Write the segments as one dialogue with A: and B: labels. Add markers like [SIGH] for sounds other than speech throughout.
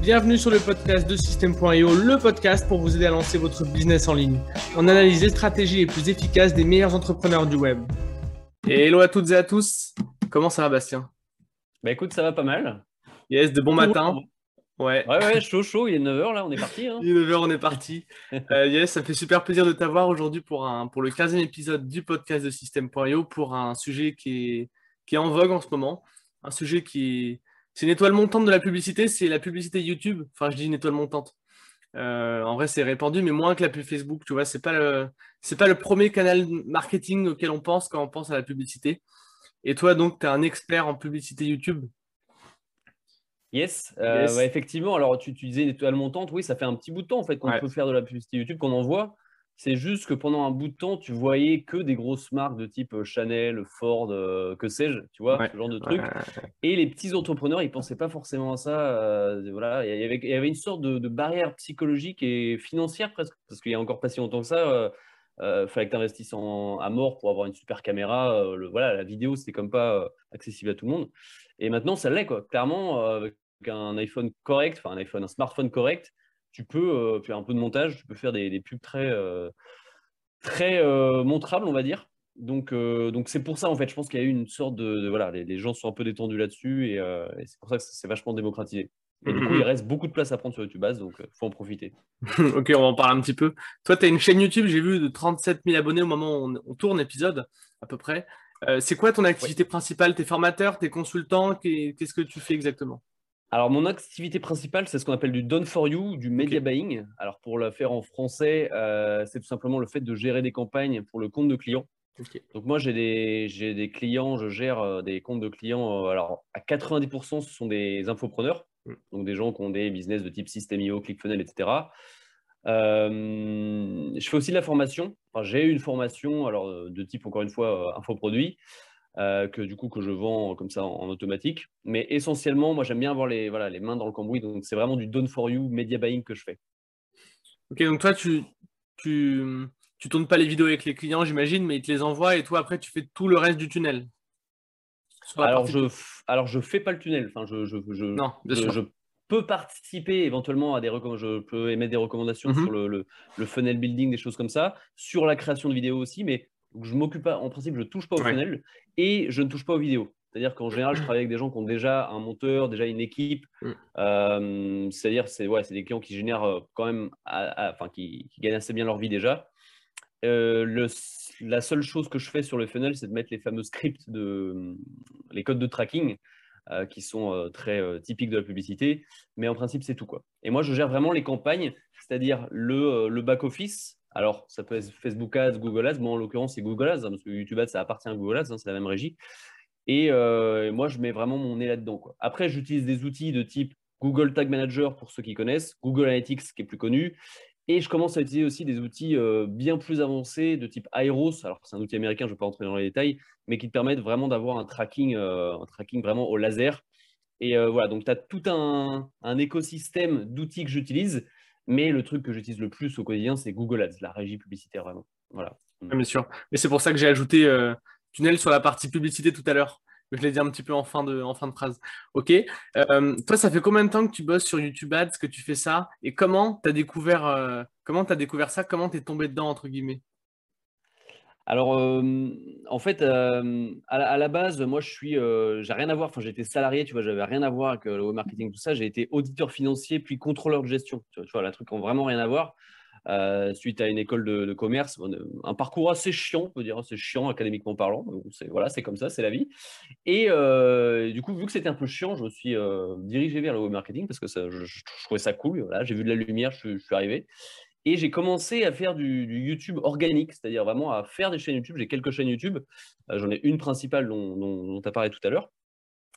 A: Bienvenue sur le podcast de System.io, le podcast pour vous aider à lancer votre business en ligne. On analyse les stratégies les plus efficaces des meilleurs entrepreneurs du web. Et hello à toutes et à tous. Comment ça va, Bastien?
B: Bah écoute, ça va pas mal.
A: Yes, de bon matin.
B: Ouais. ouais, ouais, chaud, chaud. Il est 9h là, on est parti. Hein. [LAUGHS]
A: Il est 9h, on est parti. [LAUGHS] Euh, yes, ça fait super plaisir de t'avoir aujourd'hui pour, un, pour le 15e épisode du podcast de System.io pour un sujet qui est, qui est en vogue en ce moment. Un sujet qui est c'est une étoile montante de la publicité, c'est la publicité YouTube. Enfin, je dis une étoile montante. Euh, en vrai, c'est répandu, mais moins que la pub Facebook. Tu vois, c'est pas le, c'est pas le premier canal marketing auquel on pense quand on pense à la publicité. Et toi, donc, tu es un expert en publicité YouTube?
B: Yes, euh, effectivement. Alors, tu, tu disais une étoile montante. Oui, ça fait un petit bout de temps en fait qu'on peut faire de la publicité YouTube, qu'on en voit. C'est juste que pendant un bout de temps, tu voyais que des grosses marques de type euh, Chanel, Ford, euh, que sais-je, tu vois, ce genre de trucs. Et les petits entrepreneurs, ils pensaient pas forcément à ça. Euh, voilà, il y, avait, il y avait une sorte de, barrière psychologique et financière presque, parce qu'il y a encore pas si longtemps que ça. il fallait que tu investisses à mort pour avoir une super caméra. voilà, la vidéo, c'était comme pas accessible à tout le monde. Et maintenant, ça l'est, quoi. Clairement, avec un iPhone correct, enfin un iPhone, un smartphone correct, tu peux euh, faire un peu de montage, tu peux faire des, pubs très, euh, très euh, montrables, on va dire. Donc, donc c'est pour ça en fait, je pense qu'il y a eu une sorte de, voilà, les, gens sont un peu détendus là-dessus et, c'est pour ça que c'est vachement démocratisé. Et du coup, il reste beaucoup de place à prendre sur YouTube Base, donc il faut en profiter. [LAUGHS]
A: ok, on va en parler un petit peu. Toi, tu as une chaîne YouTube, j'ai vu, de 37 000 abonnés au moment où on, tourne l'épisode, à peu près. c'est quoi ton activité principale? T'es formateur, t'es consultant? Qu'est-ce que tu fais exactement?
B: Alors, mon activité principale, c'est ce qu'on appelle du done for you, du media buying. Alors, pour le faire en français, euh, c'est tout simplement le fait de gérer des campagnes pour le compte de clients. Donc, moi, j'ai des, des, clients, je gère euh, des comptes de clients. Euh, alors, à 90%, ce sont des infopreneurs, mm. donc des gens qui ont des business de type System.io, ClickFunnels, etc. je fais aussi de la formation. Enfin, j'ai une formation alors, de type, encore une fois, infoproduit. Euh, que du coup que je vends comme ça en, automatique. Mais essentiellement, moi j'aime bien avoir les, voilà, les mains dans le cambouis, donc c'est vraiment du done for you, media buying que je fais.
A: Ok, donc toi tu, tu, tu tournes pas les vidéos avec les clients, j'imagine, mais ils te les envoient et toi après tu fais tout le reste du tunnel.
B: Alors je, alors je fais pas le tunnel, enfin je, je, je, non, je, peux participer éventuellement à des je peux émettre des recommandations mm-hmm. sur le, le, le, funnel building, des choses comme ça, sur la création de vidéos aussi, mais donc, je m'occupe pas, en principe, je ne touche pas au funnel et je ne touche pas aux vidéos. C'est-à-dire qu'en général, je [CLEARS THROAT] travaille avec des gens qui ont déjà un monteur, déjà une équipe. Mm. Euh, c'est-à-dire, c'est ouais, des clients qui génèrent euh, quand même, enfin, qui, gagnent assez bien leur vie déjà. Euh, le, la seule chose que je fais sur le funnel, c'est de mettre les fameux scripts, de, les codes de tracking, qui sont très typiques de la publicité. Mais en principe, c'est tout. Quoi. Et moi, je gère vraiment les campagnes, c'est-à-dire le, le back-office, alors, ça peut être Facebook Ads, Google Ads. Moi, en l'occurrence, c'est Google Ads, hein, parce que YouTube Ads, ça appartient à Google Ads, hein, c'est la même régie. Et euh, moi, je mets vraiment mon nez là-dedans. Après, j'utilise des outils de type Google Tag Manager pour ceux qui connaissent, Google Analytics qui est plus connu. Et je commence à utiliser aussi des outils euh, bien plus avancés de type Iros. Alors, c'est un outil américain, je ne vais pas rentrer dans les détails, mais qui te permettent vraiment d'avoir un tracking, euh, un tracking vraiment au laser. Et voilà, donc tu as tout un écosystème d'outils que j'utilise mais le truc que j'utilise le plus au quotidien, c'est Google Ads, la régie publicitaire vraiment. Voilà.
A: bien sûr. Mais c'est pour ça que j'ai ajouté euh, tunnel sur la partie publicité tout à l'heure. Je l'ai dit un petit peu en fin de, phrase. Ok. Euh, toi, ça fait combien de temps que tu bosses sur YouTube Ads, que tu fais ça? Et comment tu as découvert, euh, comment as découvert ça? Comment tu es tombé dedans, entre guillemets?
B: Alors, en fait, à, la, base, moi, je suis, j'ai rien à voir. Enfin, j'étais salarié, tu vois, j'avais rien à voir avec le web marketing, tout ça. J'ai été auditeur financier, puis contrôleur de gestion. Tu vois, la truc n'a vraiment rien à voir. suite à une école de, commerce, un parcours assez chiant, on peut dire, assez chiant académiquement parlant. C'est voilà, c'est comme ça, c'est la vie. Et du coup, vu que c'était un peu chiant, je me suis dirigé vers le web marketing parce que ça, je, trouvais ça cool. Voilà, j'ai vu de la lumière, je suis arrivé. Et j'ai commencé à faire du, YouTube organique, c'est-à-dire vraiment à faire des chaînes YouTube. J'ai quelques chaînes YouTube. Euh, j'en ai une principale dont tu as parlé tout à l'heure.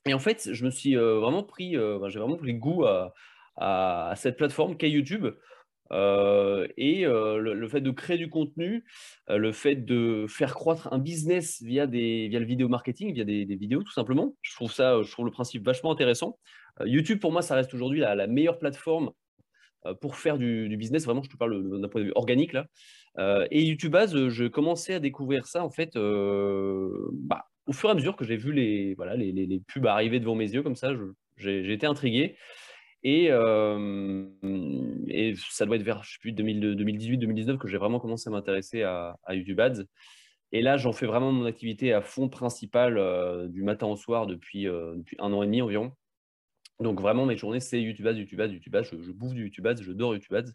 B: Et en fait, je me suis euh, vraiment pris, euh, j'ai vraiment pris goût à, cette plateforme qu'est YouTube. et le, fait de créer du contenu, le fait de faire croître un business via, des, via le vidéo marketing, via des, vidéos tout simplement. Je trouve ça, je trouve le principe vachement intéressant. YouTube pour moi, ça reste aujourd'hui la, meilleure plateforme pour faire du, business. Vraiment, je te parle d'un point de vue organique là. Euh, et YouTube Ads, je commençais à découvrir ça en fait euh, bah, au fur et à mesure que j'ai vu les, voilà, les, les, pubs arriver devant mes yeux comme ça. J'ai été intrigué. Et, ça doit être vers, je sais plus, 2018-2019 que j'ai vraiment commencé à m'intéresser à, YouTube Ads. Et là, j'en fais vraiment mon activité à fond principal du matin au soir depuis, depuis un an et demi environ. Donc vraiment, mes journées, c'est YouTube Ads, YouTube Ads, YouTube Ads. Je, bouffe du YouTube Ads, je dors YouTube Ads.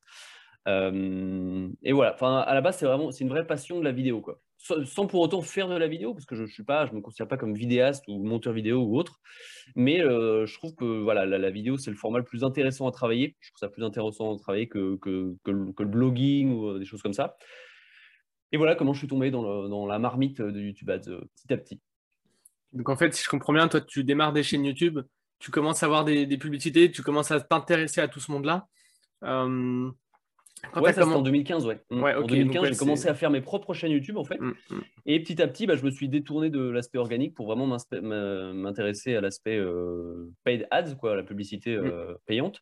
B: et voilà. Enfin, à la base, c'est vraiment, c'est une vraie passion de la vidéo, quoi. Sans, pour autant faire de la vidéo, parce que je, ne je me considère pas comme vidéaste ou monteur vidéo ou autre. Mais je trouve que voilà, la, vidéo, c'est le format le plus intéressant à travailler. Je trouve ça plus intéressant à travailler que, que, que, le, blogging ou des choses comme ça. Et voilà comment je suis tombé dans, dans la marmite de YouTube Ads petit à petit.
A: Donc en fait, si je comprends bien, toi, tu démarres des chaînes YouTube tu commences à avoir des, publicités, tu commences à t'intéresser à tout ce monde-là.
B: Euh, ouais, en 2015, ouais. Mm. en 2015, j'ai commencé à faire mes propres chaînes YouTube, en fait. Mm, mm. Et petit à petit, bah, je me suis détourné de l'aspect organique pour vraiment m'intéresser à l'aspect euh, paid ads, quoi, la publicité euh, payante.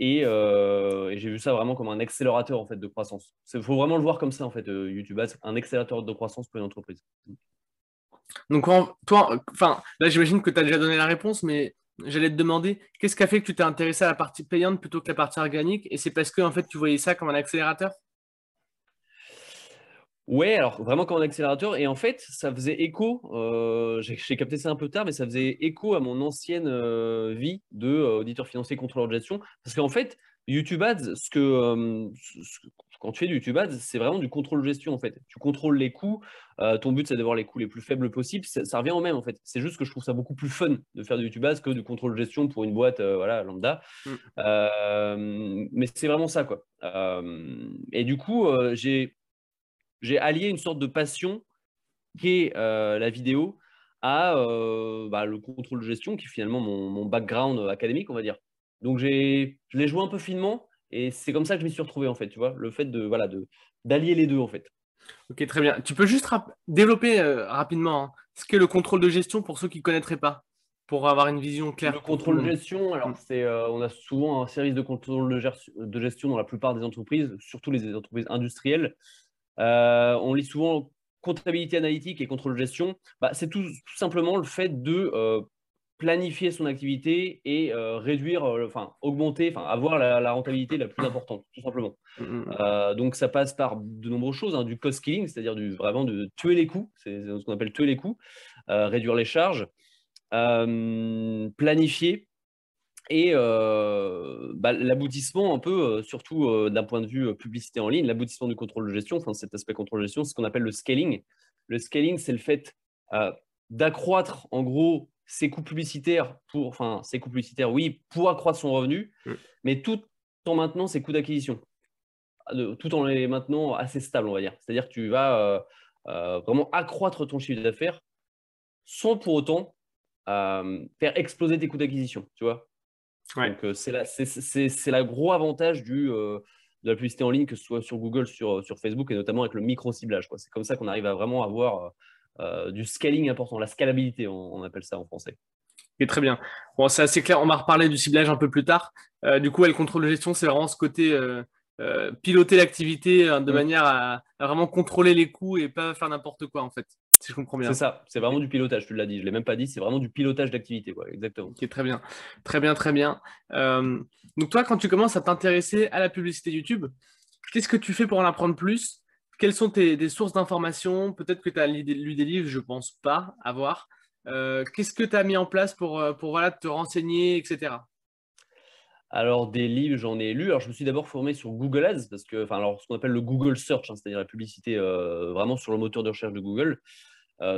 B: Euh, et, j'ai vu ça vraiment comme un accélérateur, en fait, de croissance. Il faut vraiment le voir comme ça, en fait, YouTube Ads, un accélérateur de croissance pour une entreprise.
A: Donc, toi, enfin, là, j'imagine que tu as déjà donné la réponse, mais j'allais te demander qu'est-ce qui a fait que tu t'es intéressé à la partie payante plutôt que la partie organique? Et c'est parce que en fait, tu voyais ça comme un accélérateur?
B: Ouais, alors vraiment comme un accélérateur. Et en fait, ça faisait écho, euh, j'ai capté ça un peu tard, mais ça faisait écho à mon ancienne euh, vie de euh, auditeur financier contrôleur de gestion. Parce qu'en fait, YouTube Ads, ce que, quand tu fais du YouTube Ads, c'est vraiment du contrôle de gestion en fait. Tu contrôles les coûts. Euh, ton but, c'est d'avoir les coûts les plus faibles possibles. Ça, revient au même en fait. C'est juste que je trouve ça beaucoup plus fun de faire du YouTube Ads que du contrôle de gestion pour une boîte euh, voilà, lambda. Mm. Euh, mais c'est vraiment ça quoi. et du coup, j'ai allié une sorte de passion qui est la vidéo à bah, le contrôle de gestion qui est finalement mon, mon background académique, on va dire. Donc je l'ai joué un peu finement et c'est comme ça que je m'y suis retrouvé, en fait, tu vois, le fait de voilà de d'allier les deux, en fait.
A: Ok, très bien. Tu peux juste développer euh, rapidement hein, ce qu'est le contrôle de gestion pour ceux qui ne connaîtraient pas, pour avoir une vision claire.
B: Le contrôle de gestion, alors mm. c'est, euh, on a souvent un service de contrôle de, gestion dans la plupart des entreprises, surtout les entreprises industrielles. Euh, on lit souvent comptabilité analytique et contrôle de gestion. Bah, c'est tout, tout, simplement le fait de planifier son activité et euh, réduire, euh, enfin augmenter, enfin avoir la, rentabilité la plus importante, tout simplement. Mmh, mmh, mmh. Euh, donc ça passe par de nombreuses choses, hein, du cost killing, c'est-à-dire du, vraiment de tuer les coûts, c'est ce qu'on appelle tuer les coûts, réduire les charges, planifier et bah, l'aboutissement un peu, surtout d'un point de vue publicité en ligne, l'aboutissement du contrôle de gestion, enfin cet aspect contrôle de gestion, c'est ce qu'on appelle le scaling. Le scaling, c'est le fait d'accroître en gros ses coûts publicitaires pour, enfin, ses coûts publicitaires, oui, pour accroître son revenu, mm. mais tout en maintenant ses coûts d'acquisition, tout en les maintenant assez stable, on va dire. C'est-à-dire que tu vas euh, euh, vraiment accroître ton chiffre d'affaires sans pour autant euh, faire exploser tes coûts d'acquisition, tu vois. Donc c'est la, c'est la gros avantage du, de la publicité en ligne, que ce soit sur Google, sur, sur Facebook, et notamment avec le micro-ciblage. C'est comme ça qu'on arrive à vraiment avoir du scaling important, la scalabilité, on, appelle ça en français.
A: Et très bien. Bon, c'est assez clair. On va reparler du ciblage un peu plus tard. Euh, du coup, le contrôle de gestion, c'est vraiment ce côté euh, piloter l'activité de mm. manière à, vraiment contrôler les coûts et pas faire n'importe quoi, en fait. Si je comprends bien.
B: C'est ça. C'est vraiment du pilotage. Tu l'as dit. Je l'ai même pas dit. C'est vraiment du pilotage d'activité, quoi. Exactement.
A: Ok, très bien. Très bien, très bien. donc, toi, quand tu commences à t'intéresser à la publicité YouTube, qu'est-ce que tu fais pour en apprendre plus? Quelles sont tes, sources d'informations? Peut-être que tu as lu des livres, je ne pense pas avoir. Euh, qu'est-ce que tu as mis en place pour, euh, pour voilà, te renseigner, etc.
B: Alors, des livres, j'en ai lu. Alors, je me suis d'abord formé sur Google Ads, parce que, enfin, alors, ce qu'on appelle le Google Search, hein, c'est-à-dire la publicité euh, vraiment sur le moteur de recherche de Google.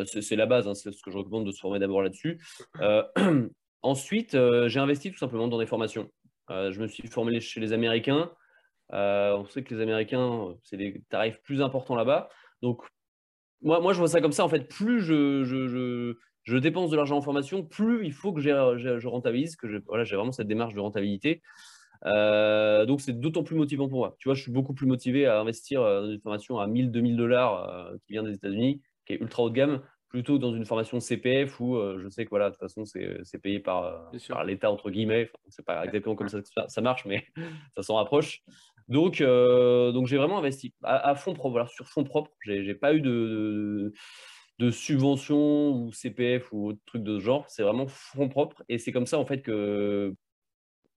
B: c'est la base, hein, c'est ce que je recommande de se former d'abord là-dessus. [CLEARS THROAT] ensuite, j'ai investi tout simplement dans des formations. je me suis formé chez les Américains. Euh, on sait que les Américains, c'est des tarifs plus importants là-bas. Donc, moi, moi, je vois ça comme ça. En fait, plus je, je, je, dépense de l'argent en formation, plus il faut que je rentabilise, que voilà, j'ai vraiment cette démarche de rentabilité. Euh, donc, c'est d'autant plus motivant pour moi. Tu vois, je suis beaucoup plus motivé à investir euh, dans une formation à 1000, 2000 dollars qui vient des États-Unis, qui est ultra haut de gamme, plutôt que dans une formation CPF où je sais que voilà, de toute façon, c'est payé par, par l'État, entre guillemets. Enfin, c'est pas exactement comme ça que ça marche, mais [LAUGHS] ça s'en rapproche. Donc, euh, donc j'ai vraiment investi à, fond propre, sur fonds propres. J'ai pas eu de, de, subvention ou CPF ou autre truc de ce genre. C'est vraiment fonds propres. Et c'est comme ça, en fait, que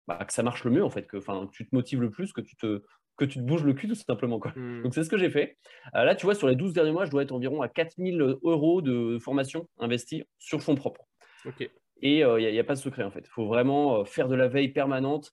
B: bah, que ça marche le mieux en fait, que tu te motives le plus, que tu te, que tu te bouges le cul tout simplement. Quoi. Mmh. Donc c'est ce que j'ai fait. Euh, là, tu vois, sur les 12 derniers mois, je dois être environ à 4000 euros de formation investie sur fonds propres. Et il euh, n'y a, pas de secret en fait. Il faut vraiment euh, faire de la veille permanente,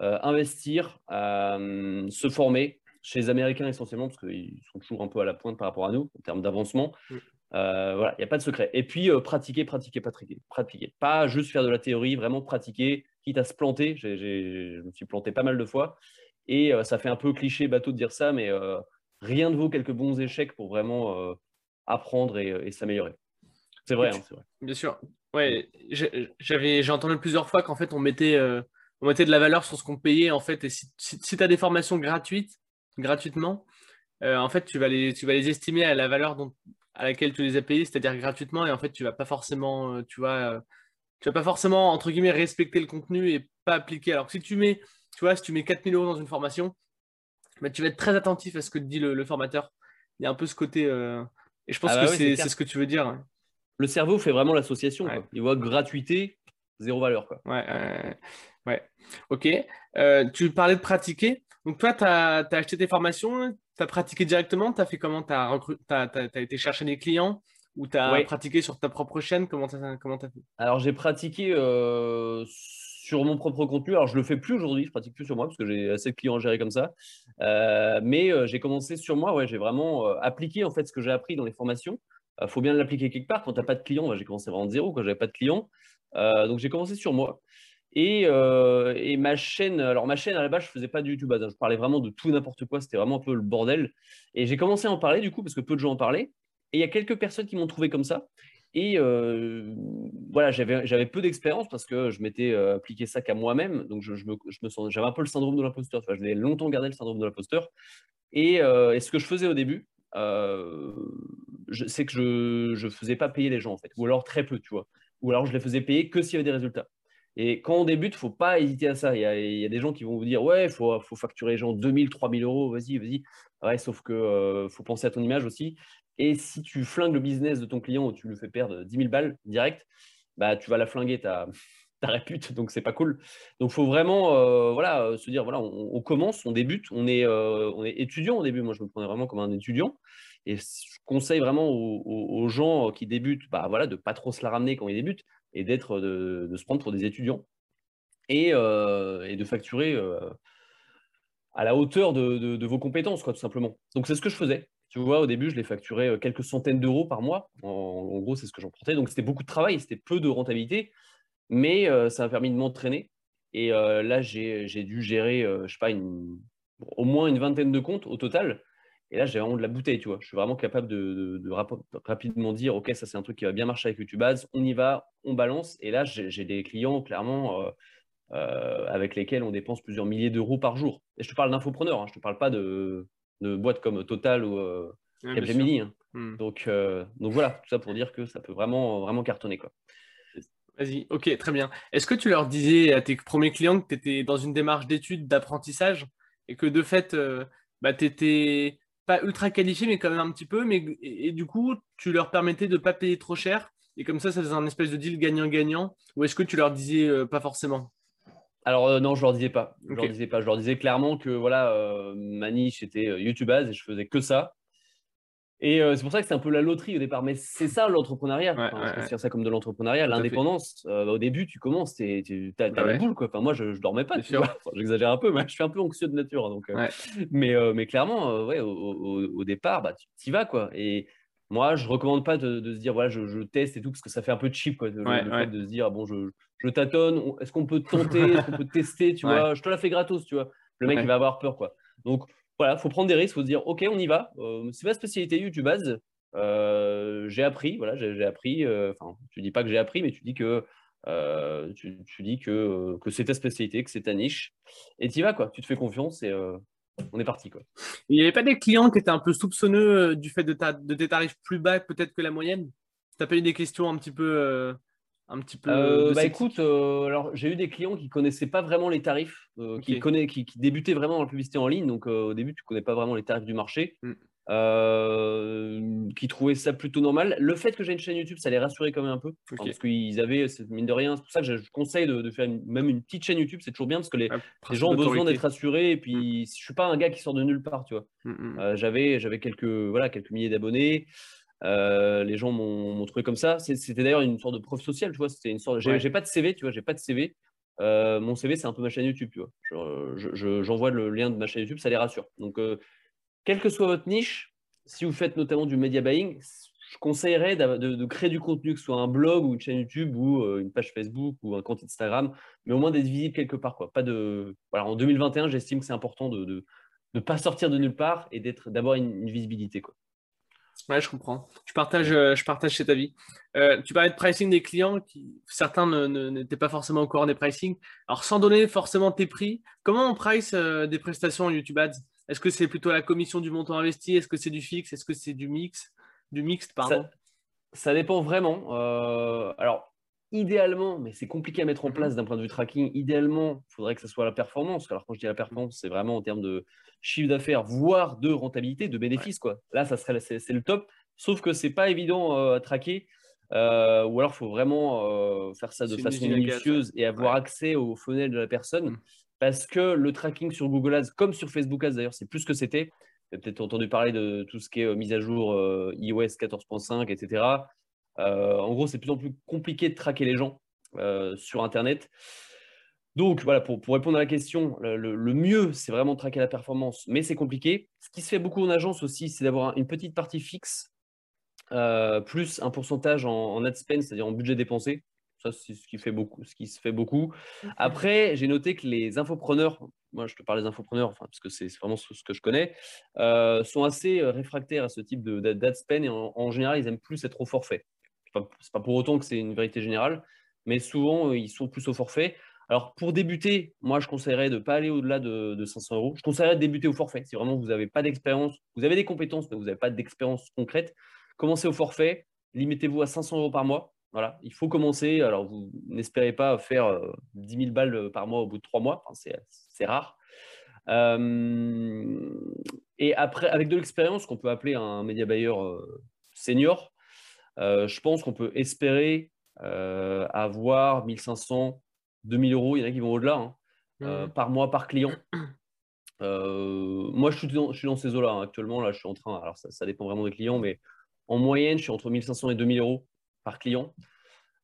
B: investir, se former chez les Américains essentiellement, parce qu'ils sont toujours un peu à la pointe par rapport à nous en termes d'avancement. Mmh. voilà, il n'y a pas de secret. Et puis, pratiquer, pratiquer, pratiquer, pratiquer. Pas juste faire de la théorie, vraiment pratiquer, quitte à se planter. je me suis planté pas mal de fois. Et euh, ça fait un peu cliché bateau de dire ça, mais euh, rien ne vaut quelques bons échecs pour vraiment euh, apprendre et, s'améliorer. C'est vrai, hein, vrai,
A: Bien sûr. Ouais, j'avais, j'ai entendu plusieurs fois qu'en fait on mettait, on mettait de la valeur sur ce qu'on payait en fait. Et si, si, tu as des formations gratuites, gratuitement, en fait tu vas les, tu vas les estimer à la valeur dont, à laquelle tu les as payées, c'est-à-dire gratuitement, et en fait tu vas pas forcément, tu vois, tu vas pas forcément entre guillemets respecter le contenu et pas appliquer. Alors que si tu mets tu vois, si tu mets 4000 euros dans une formation, bah, tu vas être très attentif à ce que te dit le, formateur. Il y a un peu ce côté. Euh, et je pense ah bah que c'est ce que tu veux dire.
B: Le cerveau fait vraiment l'association. Il voit gratuité, zéro valeur. Quoi.
A: Ouais, ouais. Ok. Euh, tu parlais de pratiquer. Donc, toi, tu as, acheté tes formations, tu as pratiqué directement, tu as fait comment? Tu as, as, été chercher des clients ou tu as pratiqué sur ta propre chaîne? Comment tu as, fait?
B: Alors, j'ai pratiqué euh, sur mon propre contenu. Alors, je le fais plus aujourd'hui, je pratique plus sur moi parce que j'ai assez de clients à gérer comme ça. Euh, mais j'ai commencé sur moi, ouais, j'ai vraiment appliqué en fait ce que j'ai appris dans les formations. Il faut bien l'appliquer quelque part. Quand tu n'as pas de clients, j'ai commencé vraiment de zéro quand j'avais pas de clients. donc, j'ai commencé sur moi. Et, et, ma chaîne, alors ma chaîne à la base, je faisais pas du YouTube, je parlais vraiment de tout n'importe quoi, c'était vraiment un peu le bordel. Et j'ai commencé à en parler du coup parce que peu de gens en parlaient. Et il y a quelques personnes qui m'ont trouvé comme ça. Et voilà, j'avais peu d'expérience parce que je m'étais appliqué ça qu'à moi-même. Donc, je, me, je sens, j'avais un peu le syndrome de l'imposteur. Je l'ai longtemps gardé le syndrome de l'imposteur. Et, et, ce que je faisais au début, c'est que je ne faisais pas payer les gens, en fait. Ou alors très peu, tu vois. Ou alors je les faisais payer que s'il y avait des résultats. Et quand on débute, il ne faut pas hésiter à ça. Il y, a, des gens qui vont vous dire Ouais, il faut, faut, facturer les gens 2000, 3000 euros, vas-y, vas-y. Ouais, sauf que faut penser à ton image aussi. Et si tu flingues le business de ton client ou tu lui fais perdre 10 000 balles direct, bah, tu vas la flinguer ta, [LAUGHS] ta répute, donc c'est pas cool. Donc il faut vraiment euh, voilà, euh, se dire voilà, on, commence, on débute, on est, euh, on est étudiant au début. Moi, je me prenais vraiment comme un étudiant. Et je conseille vraiment aux, gens qui débutent bah, voilà, de ne pas trop se la ramener quand ils débutent et d'être de, se prendre pour des étudiants et, et de facturer à la hauteur de, vos compétences, quoi, tout simplement. Donc c'est ce que je faisais. Tu vois, au début, je les facturais euh, quelques centaines d'euros par mois. En, gros, c'est ce que j'en portais. Donc, c'était beaucoup de travail, c'était peu de rentabilité, mais euh, ça m'a permis de m'entraîner. Et euh, là, j'ai dû gérer, je sais pas, au moins une vingtaine de comptes au total. Et là, j'ai vraiment de la bouteille, tu vois. Je suis vraiment capable de, rapidement dire, OK, ça, c'est un truc qui va bien marcher avec YouTube Ads. On y va, on balance. Et là, j'ai des clients, clairement, avec lesquels on dépense plusieurs milliers d'euros par jour. Et je te parle d'infopreneurs, hein. je ne te parle pas de, de boîtes comme Total ou euh, Capgemini. Hein. Hmm. Donc, euh, donc voilà, tout ça pour dire que ça peut vraiment, vraiment cartonner. Quoi.
A: Vas-y, ok, très bien. Est-ce que tu leur disais à tes premiers clients que tu étais dans une démarche d'études, d'apprentissage et que de fait, euh, bah, tu n'étais pas ultra qualifié, mais quand même un petit peu, mais, et, du coup, tu leur permettais de ne pas payer trop cher et comme ça, ça faisait un espèce de deal gagnant-gagnant Ou est-ce que tu leur disais pas forcément?
B: Alors euh, non, je leur disais pas. Je leur disais pas. Je leur disais clairement que voilà, euh, ma niche était euh, YouTube et je faisais que ça. Et c'est pour ça que c'est un peu la loterie au départ. Mais c'est ça l'entrepreneuriat. je considère ça comme de l'entrepreneuriat. L'indépendance, au début, tu commences, tu as, la boule. Quoi. Enfin, moi, je, je dormais pas. J'exagère un peu, mais je suis un peu anxieux de nature. Hein, donc, mais, mais clairement, ouais, au, au, départ, bah, tu y vas. Quoi. Et moi, je recommande pas de, se dire voilà, je, teste et tout parce que ça fait un peu cheap quoi, le, fait de se dire bon, je, je tâtonne, est-ce qu'on peut tenter, est-ce qu'on peut tester, tu [LAUGHS] vois, je te la fais gratos, tu vois. Le mec il va avoir peur quoi. Donc voilà, faut prendre des risques, faut se dire ok, on y va. Euh, c'est ma spécialité YouTube euh, j'ai appris, voilà, j'ai appris. Euh, enfin, tu dis pas que j'ai appris, mais tu dis que euh, tu, dis que, que c'est ta spécialité, que c'est ta niche, et tu y vas quoi. Tu te fais confiance et on est parti. Quoi.
A: Il n'y avait pas des clients qui étaient un peu soupçonneux du fait de, ta, de tes tarifs plus bas peut-être que la moyenne? Tu n'as pas eu des questions un petit peu. Euh, un petit peu
B: euh, bah écoute, alors j'ai eu des clients qui connaissaient pas vraiment les tarifs, qui, qui, qui, débutaient vraiment dans la publicité en ligne. Donc au début, tu connais pas vraiment les tarifs du marché. Mm. euh, qui trouvaient ça plutôt normal. Le fait que j'ai une chaîne YouTube, ça les rassurait quand même un peu. parce qu'ils avaient, mine de rien, c'est pour ça que je, conseille de, faire même une petite chaîne YouTube, c'est toujours bien parce que les, gens ont besoin d'être rassurés. Et puis, mm. je suis pas un gars qui sort de nulle part, tu vois. Mm, mm. Euh, j'avais, j'avais quelques, voilà, quelques milliers d'abonnés. Euh, les gens m'ont trouvé comme ça. C'était d'ailleurs une sorte de preuve sociale, tu vois. C'était une sorte. J'ai pas de CV, tu vois. J'ai pas de CV. mon CV, c'est un peu ma chaîne YouTube, tu vois. J'envoie le lien de ma chaîne YouTube, ça les rassure. Donc, quelle que soit votre niche, si vous faites notamment du media buying, je conseillerais de, créer du contenu, que ce soit un blog ou une chaîne YouTube ou euh, une page Facebook ou un compte Instagram, mais au moins d'être visible quelque part. Quoi. Pas de... Voilà, en 2021, j'estime que c'est important de ne pas sortir de nulle part et d'avoir une, visibilité. Quoi.
A: Ouais, je comprends. Je partage, euh, je partage cet avis. Euh, tu parlais de pricing des clients, qui certains n'étaient pas forcément au courant des pricing. Alors, sans donner forcément tes prix, comment on price des prestations en YouTube Ads? Est-ce que c'est plutôt la commission du montant investi? Est-ce que c'est du fixe? Est-ce que c'est du mix? Du mixte, pardon?
B: Ça, dépend vraiment. Euh, alors, idéalement, mais c'est compliqué à mettre en place d'un point de vue tracking, idéalement, il faudrait que ce soit la performance. Alors, quand je dis la performance, c'est vraiment en termes de chiffre d'affaires, voire de rentabilité, de bénéfice. Quoi. Là, ça serait, c'est, le top. Sauf que c'est pas évident euh, à traquer. Euh, ou alors, il faut vraiment faire ça de façon minutieuse et avoir accès aux fenêtres de la personne. Mm parce que le tracking sur Google Ads, comme sur Facebook Ads d'ailleurs, c'est plus que c'était. Vous avez peut-être entendu parler de tout ce qui est euh, mise à jour euh, iOS 14.5, etc. Euh, en gros, c'est de plus en plus compliqué de traquer les gens sur Internet. Donc voilà, pour, répondre à la question, le, mieux, c'est vraiment de traquer la performance, mais c'est compliqué. Ce qui se fait beaucoup en agence aussi, c'est d'avoir une petite partie fixe, plus un pourcentage en, en ad spend, c'est-à-dire en budget dépensé. Ça, c'est ce qui, fait beaucoup, ce qui se fait beaucoup. Après, j'ai noté que les infopreneurs, moi je te parle des infopreneurs, enfin, parce que c'est vraiment ce, que je connais, euh, sont assez euh, réfractaires à ce type d'ad spend et en, général, ils aiment plus être au forfait. Ce n'est pas pour autant que c'est une vérité générale, mais souvent, euh, ils sont plus au forfait. Alors, pour débuter, moi, je conseillerais de ne pas aller au-delà de, de, 500 euros. Je conseillerais de débuter au forfait. Si vraiment vous n'avez pas d'expérience, vous avez des compétences, mais vous n'avez pas d'expérience concrète, commencez au forfait, limitez-vous à 500 euros par mois. Voilà, il faut commencer. Alors, vous n'espérez pas faire 10 000 balles par mois au bout de trois mois. c'est rare. et après, avec de l'expérience, qu'on peut appeler un média buyer senior, je pense qu'on peut espérer avoir 1500, 2000 euros. Il y en a qui vont au-delà hein, mmh. par mois, par client. [CLEARS THROAT] moi, je suis, dans, je suis dans ces eaux-là hein, actuellement. Là, je suis en train. Alors, ça, ça, dépend vraiment des clients, mais en moyenne, je suis entre 1500 et 2000 euros par client.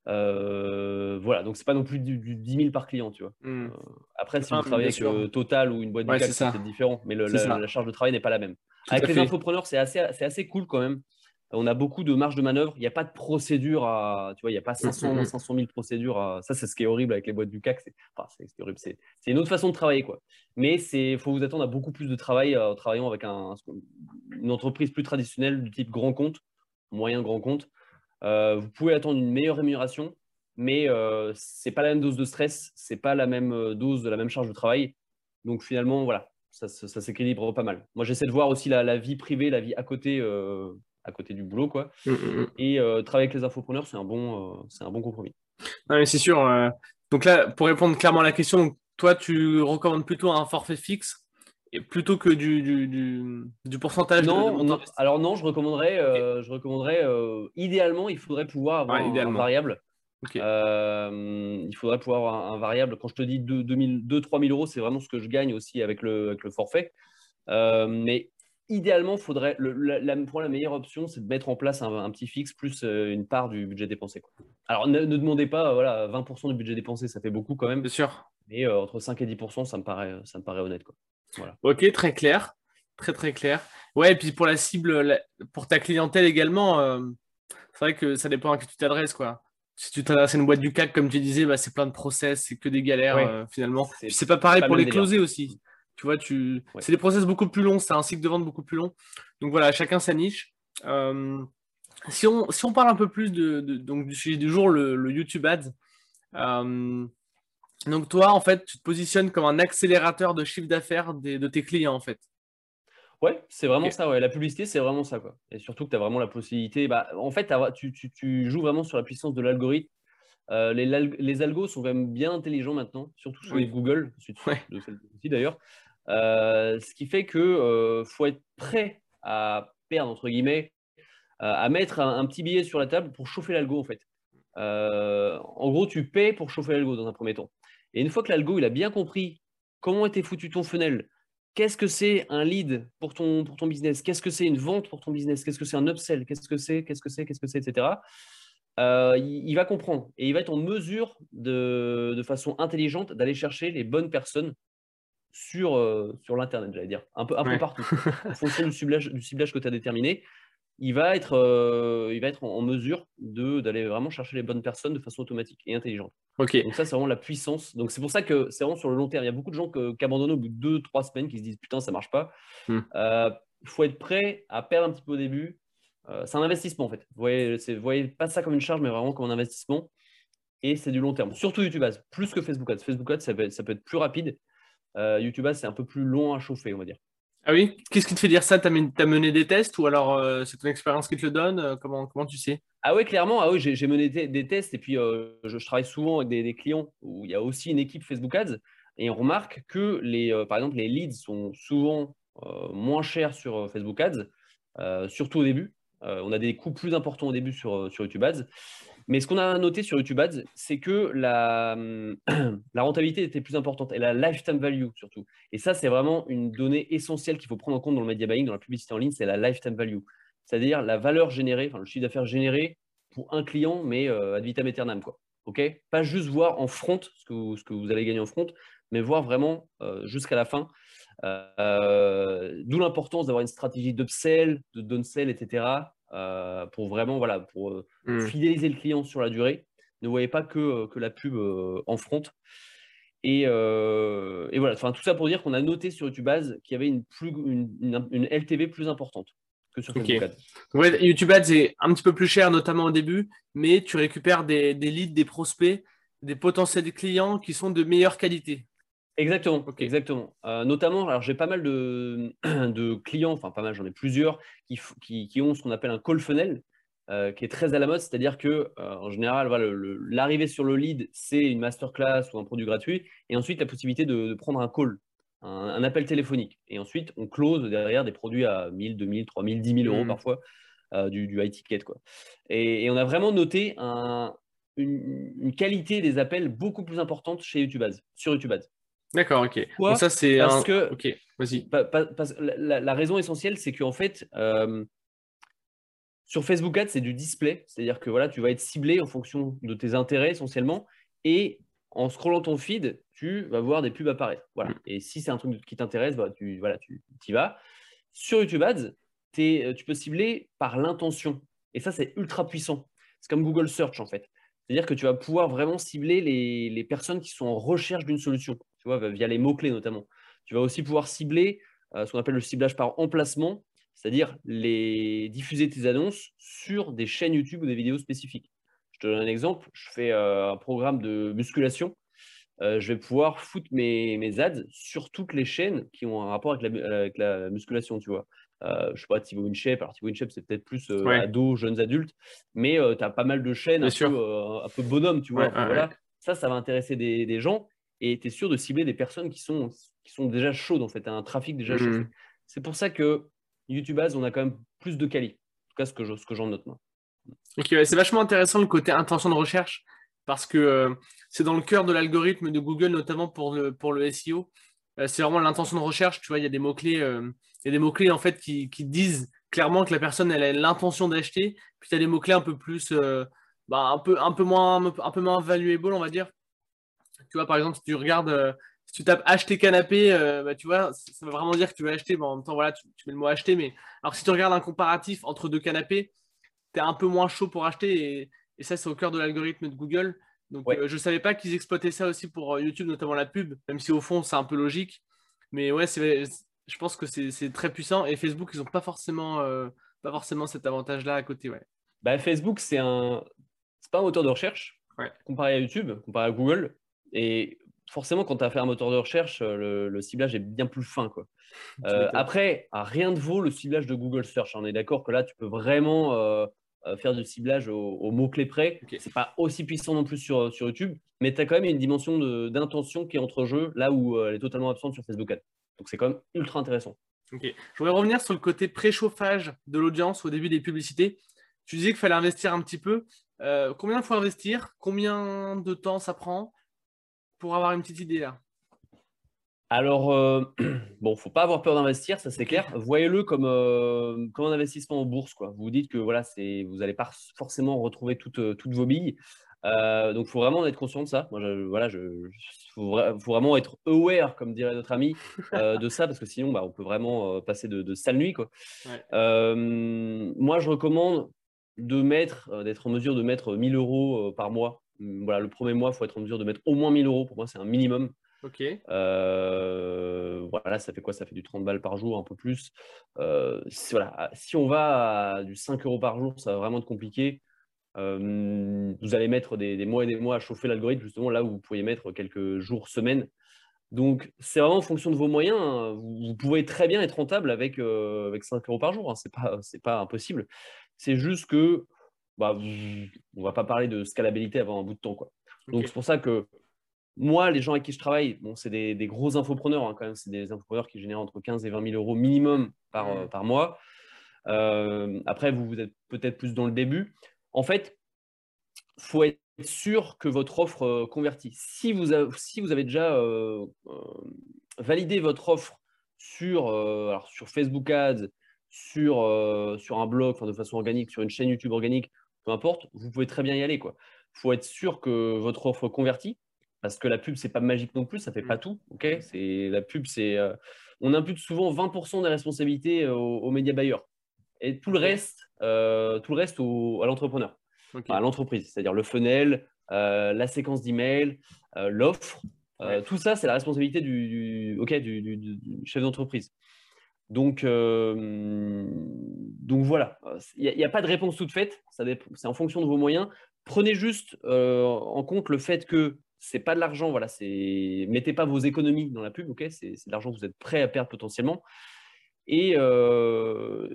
B: Euh, voilà, donc c'est pas non plus du, 10 000 par client, tu vois. Hmm. Euh, après, si vous travaillez avec euh, Total ou une boîte de c'est différent, mais la, charge de travail n'est pas la même. avec les infopreneurs, c'est assez, assez cool quand même. On a beaucoup de marge de manœuvre. Il n'y a pas de procédure à, tu vois, il n'y a pas 500, 500 000 procédures. À... Ça, c'est ce qui est horrible avec les boîtes du CAC. C'est enfin, horrible. C'est une autre façon de travailler, quoi. Mais il faut vous attendre à beaucoup plus de travail en travaillant avec un, une entreprise plus traditionnelle du type grand compte, moyen grand compte. Euh, vous pouvez attendre une meilleure rémunération, mais euh, ce n'est pas la même dose de stress, ce n'est pas la même euh, dose de la même charge de travail. Donc finalement, voilà, ça, s'équilibre pas mal. Moi, j'essaie de voir aussi la, vie privée, la vie à côté, à côté du boulot, quoi. Mmh, mmh, mmh. Et travailler avec les infopreneurs, c'est un bon, c'est un bon compromis.
A: c'est sûr. donc là, pour répondre clairement à la question, toi, tu recommandes plutôt un forfait fixe plutôt que du, du, du, pourcentage
B: non, alors non, je recommanderais, euh, je recommanderais euh, idéalement, il faudrait pouvoir avoir un, variable. Euh, il faudrait pouvoir avoir un, variable. Quand je te dis 2-3 000 euros, c'est vraiment ce que je gagne aussi avec le, avec le forfait. mais idéalement, faudrait, le, la, pour la meilleure option, c'est de mettre en place un, petit fixe plus une part du budget dépensé. Alors ne, demandez pas, voilà, 20% du budget dépensé, ça fait beaucoup quand même.
A: Bien sûr.
B: Mais entre 5 et 10%, ça me paraît, ça me paraît honnête. Quoi.
A: Ok, très clair. Très très clair. Ouais, et puis pour la cible, pour ta clientèle également, euh, c'est vrai que ça dépend à qui tu t'adresses. quoi. Si tu t'adresses à une boîte du CAC, comme tu disais, bah, c'est plein de process, c'est que des galères euh, finalement. C'est pas pareil pour les closer aussi. Tu vois, tu... c'est des process beaucoup plus longs, c'est un cycle de vente beaucoup plus long. Donc voilà, chacun sa niche. Euh, si, on, si on parle un peu plus de, donc, du sujet du jour, le, le YouTube Ads, donc toi, en fait, tu te positionnes comme un accélérateur de chiffre d'affaires de tes clients, en fait.
B: Ouais, c'est vraiment ça. Ouais. La publicité, c'est vraiment ça. Quoi. Et surtout que tu as vraiment la possibilité. Bah, en fait, tu, tu, joues vraiment sur la puissance de l'algorithme. Euh, les, les, algos sont quand même bien intelligents maintenant, surtout sur les Google, ouais. d'ailleurs. Euh, ce qui fait que euh, faut être prêt à perdre, entre guillemets, à mettre un, petit billet sur la table pour chauffer l'algo, en fait. en gros, tu paies pour chauffer l'algo dans un premier temps. Et une fois que l'algo, il a bien compris comment était foutu ton funnel, qu'est-ce que c'est un lead pour ton, pour ton business, qu'est-ce que c'est une vente pour ton business, qu'est-ce que c'est un upsell, qu'est-ce que c'est, qu'est-ce que c'est, qu'est-ce que c'est, etc. Euh, il, va comprendre et il va être en mesure de, façon intelligente d'aller chercher les bonnes personnes sur, euh, sur l'internet, j'allais dire, un peu, un peu partout, [LAUGHS] en fonction du ciblage, du ciblage que tu as déterminé il va être, euh, il va être en, mesure d'aller vraiment chercher les bonnes personnes de façon automatique et intelligente.
A: Ok.
B: Donc ça, c'est vraiment la puissance. Donc c'est pour ça que c'est vraiment sur le long terme. Il y a beaucoup de gens qui abandonnent au bout de deux, trois semaines, qui se disent putain, ça marche pas. Il hmm. euh, faut être prêt à perdre un petit peu au début. C'est un investissement en fait. Vous voyez, voyez pas ça comme une charge, mais vraiment comme un investissement. Et c'est du long terme. Surtout YouTube Ads, plus que Facebook Ads. Facebook Ads, ça peut être, ça peut être plus rapide. YouTube Ads, c'est un peu plus long à chauffer, on va dire.
A: Ah oui? Qu'est-ce qui te fait dire ça? Tu as, mené des tests ou alors euh, c'est ton expérience qui te le donne? Euh, comment, comment tu sais?
B: Ah oui, clairement. Ah oui, j'ai mené des, tests et puis euh, je, travaille souvent avec des, clients où il y a aussi une équipe Facebook Ads et on remarque que les, par exemple, les leads sont souvent moins chers sur Facebook Ads, surtout au début. on a des coûts plus importants au début sur, sur YouTube Ads. Mais ce qu'on a noté sur YouTube Ads, c'est que la, [CLEARS THROAT] la, rentabilité était plus importante et la lifetime value surtout. Et ça, c'est vraiment une donnée essentielle qu'il faut prendre en compte dans le media buying, dans la publicité en ligne, c'est la lifetime value. C'est-à-dire la valeur générée, le chiffre d'affaires généré pour un client, mais euh, ad vitam aeternam. Quoi. Pas juste voir en front ce que, vous, ce que vous allez gagner en front, mais voir vraiment euh, jusqu'à la fin. Euh, d'où l'importance d'avoir une stratégie d'upsell, de downsell, etc. Euh, pour vraiment voilà, pour euh, mmh. fidéliser le client sur la durée. Ne voyez pas que, euh, que la pub en front. Et, et, voilà, enfin, tout ça pour dire qu'on a noté sur YouTube Ads qu'il y avait une, plus, une, LTV plus importante que sur Facebook
A: Ads. YouTube Ads est un petit peu plus cher, notamment au début, mais tu récupères des, des leads, des prospects, des potentiels clients qui sont de meilleure qualité.
B: Exactement, exactement. Euh, notamment, alors j'ai pas mal de, [CLEARS THROAT] de, clients, enfin pas mal, j'en ai plusieurs, qui, qui, qui ont ce qu'on appelle un call funnel, euh, qui est très à la mode, c'est-à-dire que euh, en général, voilà, l'arrivée sur le lead, c'est une masterclass ou un produit gratuit, et ensuite la possibilité de, prendre un call, un, appel téléphonique, et ensuite on close derrière des produits à 1000, 2000, 3000, 10 000 euros mmh. parfois, du, du, high ticket quoi. Et, on a vraiment noté un, une, une, qualité des appels beaucoup plus importante chez YouTube Ads, sur YouTube Ads.
A: D'accord, ok. ça, c'est
B: parce que
A: Ok, vas-y.
B: la, raison essentielle, c'est qu'en fait, euh, sur Facebook Ads, c'est du display. C'est-à-dire que voilà, tu vas être ciblé en fonction de tes intérêts essentiellement. Et en scrollant ton feed, tu vas voir des pubs apparaître. Voilà. Mm. Et si c'est un truc qui t'intéresse, bah, tu voilà, tu y vas. Sur YouTube Ads, es, tu peux cibler par l'intention. Et ça, c'est ultra puissant. C'est comme Google Search, en fait. C'est-à-dire que tu vas pouvoir vraiment cibler les, les personnes qui sont en recherche d'une solution tu vois, via les mots-clés notamment. Tu vas aussi pouvoir cibler euh, ce qu'on appelle le ciblage par emplacement, c'est-à-dire les diffuser tes annonces sur des chaînes YouTube ou des vidéos spécifiques. Je te donne un exemple, je fais euh, un programme de musculation. Euh, je vais pouvoir foutre mes, mes, ads sur toutes les chaînes qui ont un rapport avec la, avec la musculation, tu vois. Euh, je sais pas, Thibaut InShape. Alors, Thibaut InShape, c'est peut-être plus ados, jeunes adultes, mais tu as pas mal de chaînes un peu, un peu, bonhomme, tu vois. voilà. Ça, ça va intéresser des, des gens et tu es sûr de cibler des personnes qui sont, qui sont déjà chaudes, en fait, un trafic déjà chaud. Mmh. C'est pour ça que YouTube Ads, on a quand même plus de qualité. En tout cas, ce que, je, j'en note moi.
A: c'est vachement intéressant le côté intention de recherche parce que euh, c'est dans le cœur de l'algorithme de Google, notamment pour le, pour le SEO. Euh, c'est vraiment l'intention de recherche. Tu vois, il y a des mots-clés, euh, il y a des mots-clés en fait qui, qui, disent clairement que la personne elle a l'intention d'acheter. Puis tu as des mots-clés un peu plus, bah, un, peu, un, peu moins, un peu moins valuable, on va dire, tu vois, par exemple, si tu regardes, euh, si tu tapes acheter canapé, euh, bah, tu vois, ça veut vraiment dire que tu veux acheter. en même temps, voilà, tu, mets le mot acheter. Mais alors, si tu regardes un comparatif entre deux canapés, tu es un peu moins chaud pour acheter. Et, ça, c'est au cœur de l'algorithme de Google. Donc, euh, je ne savais pas qu'ils exploitaient ça aussi pour YouTube, notamment la pub, même si au fond, c'est un peu logique. Mais ouais, je pense que c'est très puissant. Et Facebook, ils n'ont pas forcément, pas forcément cet avantage-là à côté. Ouais.
B: Bah, Facebook, c'est un... pas un moteur de recherche. Comparé à YouTube, comparé à Google, et forcément, quand tu as fait un moteur de recherche, euh, le, ciblage est bien plus fin. Quoi. Euh, après, à rien de vaut le ciblage de Google Search. On est d'accord que là, tu peux vraiment euh, faire du ciblage au, mot-clé près. Ce C'est pas aussi puissant non plus sur, sur YouTube, mais tu as quand même une dimension d'intention qui est entre jeu, là où elle est totalement absente sur Facebook Ads. Donc, c'est quand même ultra intéressant.
A: Ok. Je voudrais revenir sur le côté préchauffage de l'audience au début des publicités. Tu disais qu'il fallait investir un petit peu. Euh, combien il faut investir? Combien de temps ça prend? Pour avoir une petite idée là
B: alors, euh, [CLEARS THROAT] bon, faut pas avoir peur d'investir, ça c'est clair. Voyez-le comme, euh, comme un investissement en bourse. Quoi. Vous vous dites que voilà, vous n'allez pas forcément retrouver toutes, euh, toutes vos billes. donc, il faut vraiment être conscient de ça. Moi, je, voilà, je, faut, vraiment être aware, comme dirait notre ami, [LAUGHS] de ça, parce que sinon, bah, on peut vraiment passer de, de sale nuit. Quoi. moi, je recommande de mettre, d'être en mesure de mettre 1000 euros par mois. Voilà, le premier mois, il faut être en mesure de mettre au moins 1000 euros. Pour moi, c'est un minimum.
A: Ok.
B: Euh, voilà, ça fait quoi? Ça fait du 30 balles par jour, un peu plus. Euh, voilà, si on va à du 5 euros par jour, ça va vraiment être compliqué. Euh, vous allez mettre des, mois et des mois à chauffer l'algorithme, justement là où vous pourriez mettre quelques jours, semaines. Donc, c'est vraiment en fonction de vos moyens. Hein. Vous, pouvez très bien être rentable avec, avec 5 euros par jour. Hein. Ce n'est pas, pas impossible. C'est juste que bah, on ne va pas parler de scalabilité avant un bout de temps. Quoi. Donc, c'est pour ça que moi, les gens avec qui je travaille, bon, c'est des, gros infopreneurs hein, quand même. C'est des infopreneurs qui génèrent entre 15 et 20 000 euros minimum par, euh, par mois. Euh, après, vous, vous êtes peut-être plus dans le début. En fait, il faut être sûr que votre offre euh, convertit. Si vous, avez, si vous avez déjà validé votre offre sur, alors sur Facebook Ads, sur, sur un blog, de façon organique, sur une chaîne YouTube organique, peu importe, vous pouvez très bien y aller. Il faut être sûr que votre offre convertit parce que la pub, c'est pas magique non plus, ça fait pas mmh. tout. ok? C'est la pub, c'est euh, on impute souvent 20% des responsabilités aux, médias bailleurs et tout le reste, euh, tout le reste à l'entrepreneur, à l'entreprise, c'est-à-dire le funnel, euh, la séquence d'email, l'offre, tout ça, c'est la responsabilité du, du, chef d'entreprise. Donc, donc voilà, il n'y a, pas de réponse toute faite, c'est en fonction de vos moyens. Prenez juste en compte le fait que c'est pas de l'argent, voilà, mettez pas vos économies dans la pub, c'est de l'argent que vous êtes prêt à perdre potentiellement. Et euh,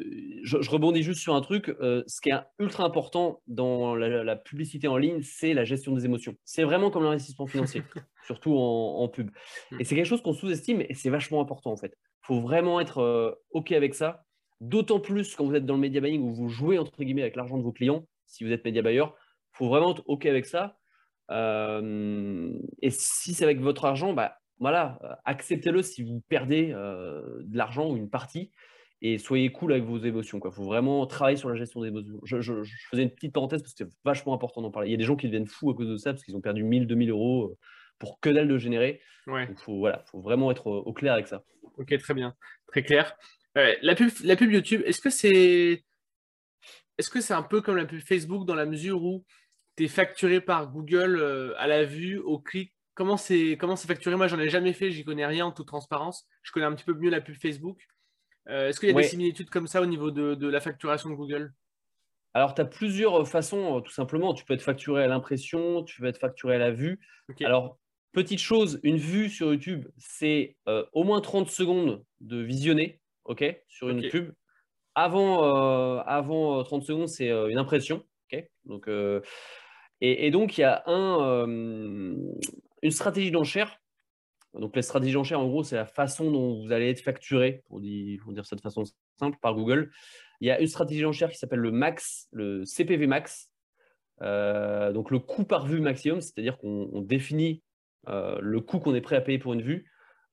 B: je, rebondis juste sur un truc, euh, ce qui est ultra important dans la, publicité en ligne, c'est la gestion des émotions. C'est vraiment comme l'investissement financier, [LAUGHS] surtout en, pub. Mm. Et c'est quelque chose qu'on sous-estime et c'est vachement important en fait. Il faut vraiment être euh, OK avec ça, d'autant plus quand vous êtes dans le media buying où vous jouez entre guillemets avec l'argent de vos clients, si vous êtes média buyer, il faut vraiment être OK avec ça et si c'est avec votre argent, bah, voilà, acceptez-le si vous perdez euh, de l'argent ou une partie et soyez cool avec vos émotions. Il faut vraiment travailler sur la gestion des émotions. Je, faisais une petite parenthèse parce que c'est vachement important d'en parler. Il y a des gens qui deviennent fous à cause de ça parce qu'ils ont perdu 1000, 2000 euros euh, pour que dalle de générer. Il faut, voilà, faut vraiment être au clair avec ça.
A: Ok, très bien, très clair. la, pub, la pub YouTube, est-ce que c'est est-ce que c'est un peu comme la pub Facebook dans la mesure où facturé par Google euh, à la vue, au clic. Comment c'est comment c'est facturé? Moi, j'en ai jamais fait, j'y connais rien en toute transparence. Je connais un petit peu mieux la pub Facebook. Euh, est-ce qu'il y a des similitudes comme ça au niveau de, la facturation de Google?
B: Alors, tu as plusieurs façons, euh, tout simplement. Tu peux être facturé à l'impression, tu peux être facturé à la vue. Alors, petite chose, une vue sur YouTube, c'est au moins 30 secondes de visionner, ok, sur une pub. Avant, avant 30 secondes, c'est une impression, ok. Donc, et, donc, il y a un, une stratégie d'enchère. Donc, la stratégie d'enchère, en gros, c'est la façon dont vous allez être facturé, pour dire, pour dire ça de façon simple, par Google. Il y a une stratégie d'enchère qui s'appelle le max, le CPV max. Euh, donc, le coût par vue maximum, c'est-à-dire qu'on définit euh, le coût qu'on est prêt à payer pour une vue.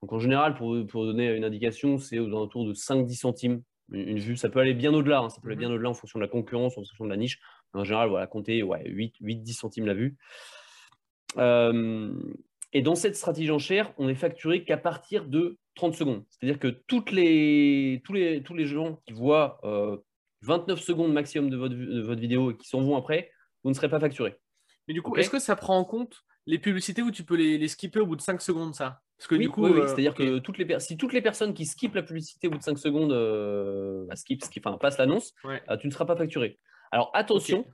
B: Donc, en général, pour, pour donner une indication, c'est aux alentours de 5-10 centimes une vue. Ça peut aller bien au-delà, hein. ça peut aller bien mmh au-delà en fonction de la concurrence, en fonction de la niche. En général, voilà, compter ouais, 8-10 centimes la vue. Et dans cette stratégie en chair, on est facturé qu'à partir de 30 secondes. C'est-à-dire que toutes les, tous, les, tous les gens qui voient 29 secondes maximum de votre, de votre vidéo et qui s'en vont après, vous ne serez pas facturé.
A: Mais du coup, est-ce que ça prend en compte les publicités où tu peux les, les skipper au bout de 5 secondes, ça?
B: Parce que du coup, oui, euh, c'est-à-dire que toutes les si toutes les personnes qui skippent la publicité au bout de 5 secondes euh, bah, skip, skip, enfin, passent l'annonce, euh, tu ne seras pas facturé. Alors attention,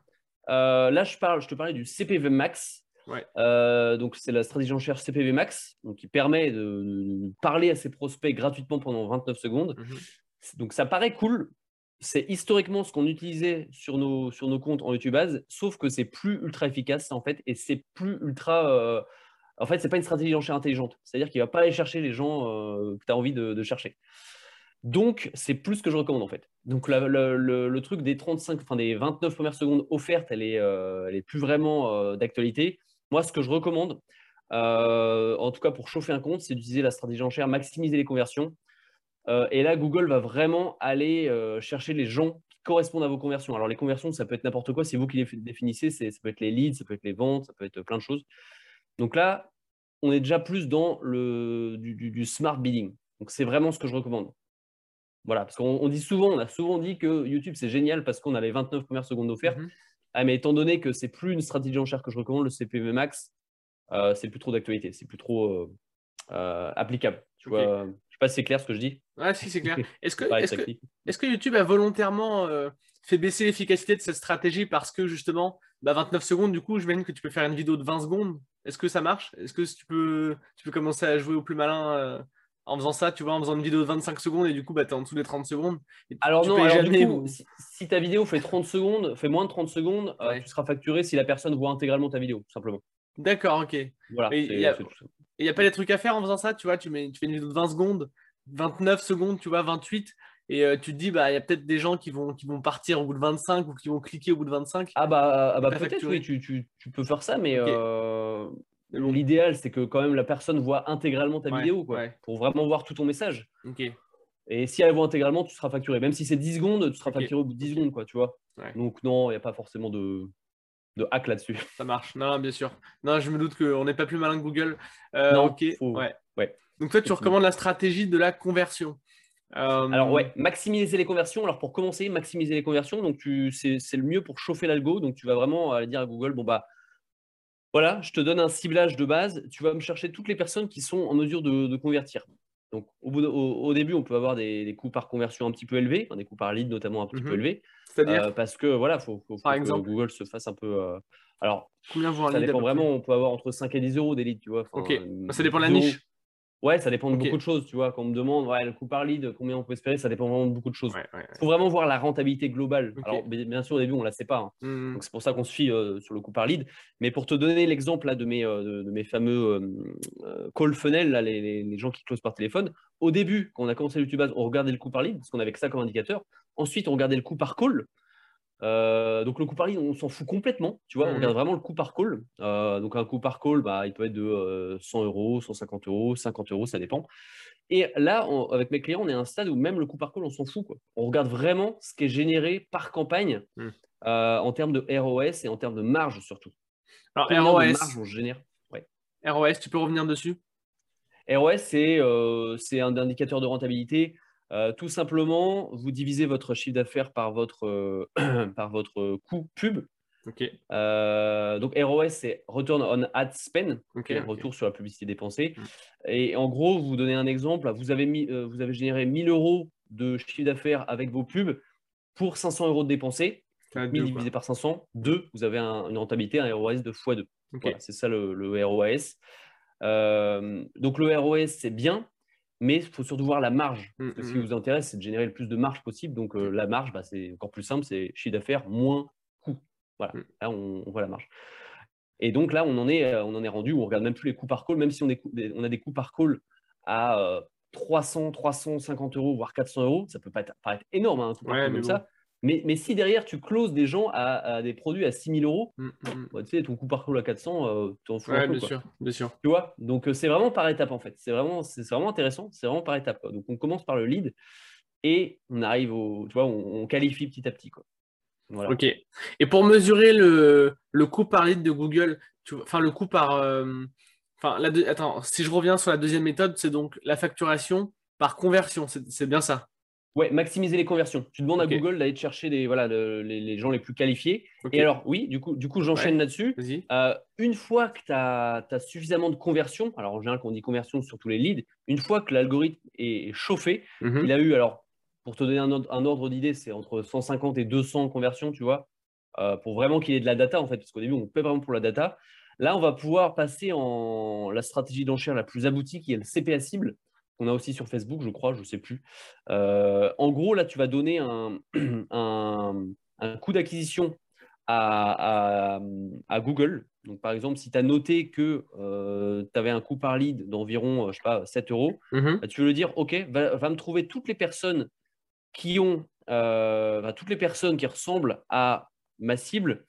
B: là je, parle, je te parlais du CPV Max. Donc c'est la stratégie en cherche CPV Max, donc qui permet de, parler à ses prospects gratuitement pendant 29 secondes. Mhm. Donc ça paraît cool, c'est historiquement ce qu'on utilisait sur nos, sur nos comptes en YouTube Ads, sauf que c'est plus ultra efficace en fait, et c'est plus ultra. Euh, en fait, c'est pas une stratégie d'enchère intelligente. C'est-à-dire qu'il va pas aller chercher les gens euh, que tu as envie de, chercher. Donc, c'est plus ce que je recommande en fait. Donc, le, truc des 35, enfin des 29 premières secondes offertes, elle est, euh, elle est plus vraiment euh, d'actualité. Moi, ce que je recommande, euh, en tout cas pour chauffer un compte, c'est d'utiliser la stratégie enchère, maximiser les conversions. et là, Google va vraiment aller chercher les gens qui correspondent à vos conversions. Alors, les conversions, ça peut être n'importe quoi, c'est vous qui les définissez. Ça peut être les leads, ça peut être les ventes, ça peut être plein de choses. Donc là, on est déjà plus dans le, du smart bidding. Donc, c'est vraiment ce que je recommande. Voilà, parce qu'on dit souvent, on a souvent dit que YouTube c'est génial parce qu'on a les 29 premières secondes offertes. Mhm. Ah, mais étant donné que c'est plus une stratégie en chair que je recommande, le CPM max, euh, c'est plus trop d'actualité, c'est plus trop euh, euh, applicable. Tu vois, je sais pas si c'est clair ce que je dis.
A: Ouais, si c'est clair. [LAUGHS] Est-ce que, est que, YouTube a volontairement fait baisser l'efficacité de cette stratégie parce que justement, bah, 29 secondes, du coup, je m'imagine que tu peux faire une vidéo de 20 secondes. Est-ce que ça marche? Est-ce que tu peux, tu peux commencer à jouer au plus malin en faisant ça, tu vois, en faisant une vidéo de 25 secondes et du coup, bah, tu es en dessous des 30 secondes.
B: alors non, du coup, si, ta vidéo fait 30 secondes, fait moins de 30 secondes, euh, tu seras facturé si la personne voit intégralement ta vidéo, tout simplement.
A: D'accord, ok. Voilà. Il n'y a, a, pas des trucs à faire en faisant ça, tu vois, tu, mets, tu fais une vidéo de 20 secondes, 29 secondes, tu vois, 28. Et euh, tu te dis, bah, il y a peut-être des gens qui vont, qui vont partir au bout de 25 ou qui vont cliquer au bout de 25.
B: Ah bah, ah bah peut-être, oui, tu, tu, tu, peux faire ça, mais euh, L'idéal, c'est que quand même la personne voit intégralement ta vidéo, quoi, pour vraiment voir tout ton message. Et si elle voit intégralement, tu seras facturé. Même si c'est 10 secondes, tu seras facturé au bout de 10 secondes, quoi, tu vois. Donc non, il n'y a pas forcément de, de hack là-dessus. [LAUGHS]
A: Ça marche. Non, bien sûr. Non, je me doute qu'on n'est pas plus malin que Google. Euh, non, ok. Ouais. Donc toi, tu recommandes la stratégie de la conversion.
B: Euh, Alors ouais, maximiser les conversions. Alors pour commencer, maximiser les conversions. Donc c'est le mieux pour chauffer l'algo. Donc tu vas vraiment aller dire à Google, bon bah voilà, je te donne un ciblage de base. Tu vas me chercher toutes les personnes qui sont en mesure de, convertir. Donc, au, début, on peut avoir des, coûts par conversion un petit peu élevés, des coûts par lead notamment un petit peu mhm. élevés. C'est-à-dire euh, Parce que voilà, il faut, que Google se fasse un peu. Euh, alors, combien vous Ça dépend vraiment. On peut avoir entre 5 et 10 euros des leads, tu vois.
A: ok, ça dépend de la niche.
B: Ouais, ça dépend de beaucoup de choses, tu vois. Quand on me demande ouais, le coût par lead, combien on peut espérer, ça dépend vraiment de beaucoup de choses. Il faut vraiment voir la rentabilité globale. Alors, bien sûr, au début, on ne la sait pas. Hein. Mmh. Donc, c'est pour ça qu'on se fie euh, sur le coût par lead. Mais pour te donner l'exemple de, mes, euh, de, mes fameux euh, call funnel, là, les, les, gens qui closent par téléphone, au début, quand on a commencé YouTube on regardait le coût par lead parce qu'on avait que ça comme indicateur. Ensuite, on regardait le coût par call. Euh, donc le coût par lead, on s'en fout complètement. Tu vois, on mmh. regarde vraiment le coût par call. Euh, donc un coût par call, bah, il peut être de 100 euh, euros, 150 euros, 50 euros, ça dépend. Et là, avec mes clients, on est à un stade où même le coût par call, on s'en fout. Quoi. On regarde vraiment ce qui est généré par campagne mmh. en termes de ROS et en termes de marge surtout.
A: Alors ROS, on génère? ROS, tu peux revenir dessus?
B: ROS, c'est un indicateur de rentabilité. Euh, tout simplement, vous divisez votre chiffre d'affaires par votre, euh, [CLEARS THROAT] par votre coût pub. Euh, donc ROS, c'est Return on Ad Spend, retour sur la publicité dépensée. Mm. Et en gros, vous donnez un exemple, vous avez, mis, vous avez généré 1000 euros de chiffre d'affaires avec vos pubs pour 500 euros de dépensés. 1000 divisé par 500, 2, vous avez une rentabilité, un ROS de x2. c'est ça le, le ROS. donc le ROS, c'est bien, mais il faut surtout voir la marge. Mmh, ce qui mmh, vous intéresse, c'est de générer le plus de marge possible. Donc, euh, la marge, bah, c'est encore plus simple, c'est chiffre d'affaires moins coût. Voilà, mmh. là, on, voit la marge. Et donc là, on en est, euh, on en est rendu, on regarde même plus les coûts par call, même si on, on a des coûts par call à 300, euh, 350 euros, voire 400 euros, ça peut pas être, paraître énorme, hein, un coût par comme ça. Mais, si derrière tu closes des gens à, des produits à 6000 euros, mmh, mmh, mmh. bah, tu sais, ton coût par à 400, euh, tu en fous un peu, bien, Sûr, bien sûr. Tu vois? Donc euh, c'est vraiment par étape en fait. C'est vraiment, c'est vraiment intéressant. C'est vraiment par étape. Donc on commence par le lead et on arrive au. Tu vois, on, qualifie petit à petit. Quoi.
A: Ok. Et pour mesurer le, le coût par lead de Google, tu enfin le coût par. Euh, enfin, la attends, si je reviens sur la deuxième méthode, c'est donc la facturation par conversion. C'est bien ça?
B: Ouais, maximiser les conversions. Tu demandes à Google d'aller chercher des, voilà, les, gens les plus qualifiés. Et alors, oui, du coup, du coup j'enchaîne là-dessus. Euh, une fois que tu as, suffisamment de conversions, alors en général, quand on dit conversion sur tous les leads, une fois que l'algorithme est chauffé, mhm. il a eu, alors, pour te donner un, ordre d'idée, c'est entre 150 et 200 conversions, tu vois, euh, pour vraiment qu'il ait de la data, en fait, parce qu'au début, on paie vraiment pour la data. Là, on va pouvoir passer en la stratégie d'enchère la plus aboutie, qui est le CPA cible qu'on a aussi sur Facebook, je crois, je ne sais plus. Euh, en gros, là, tu vas donner un, [CLEARS THROAT] un, coût d'acquisition à, Google. Donc, par exemple, si tu as noté que tu avais un coût par lead d'environ, je sais pas, 7 euros, mmh bah, tu veux le dire, OK, va, me trouver toutes les personnes qui ont, toutes les personnes qui ressemblent à ma cible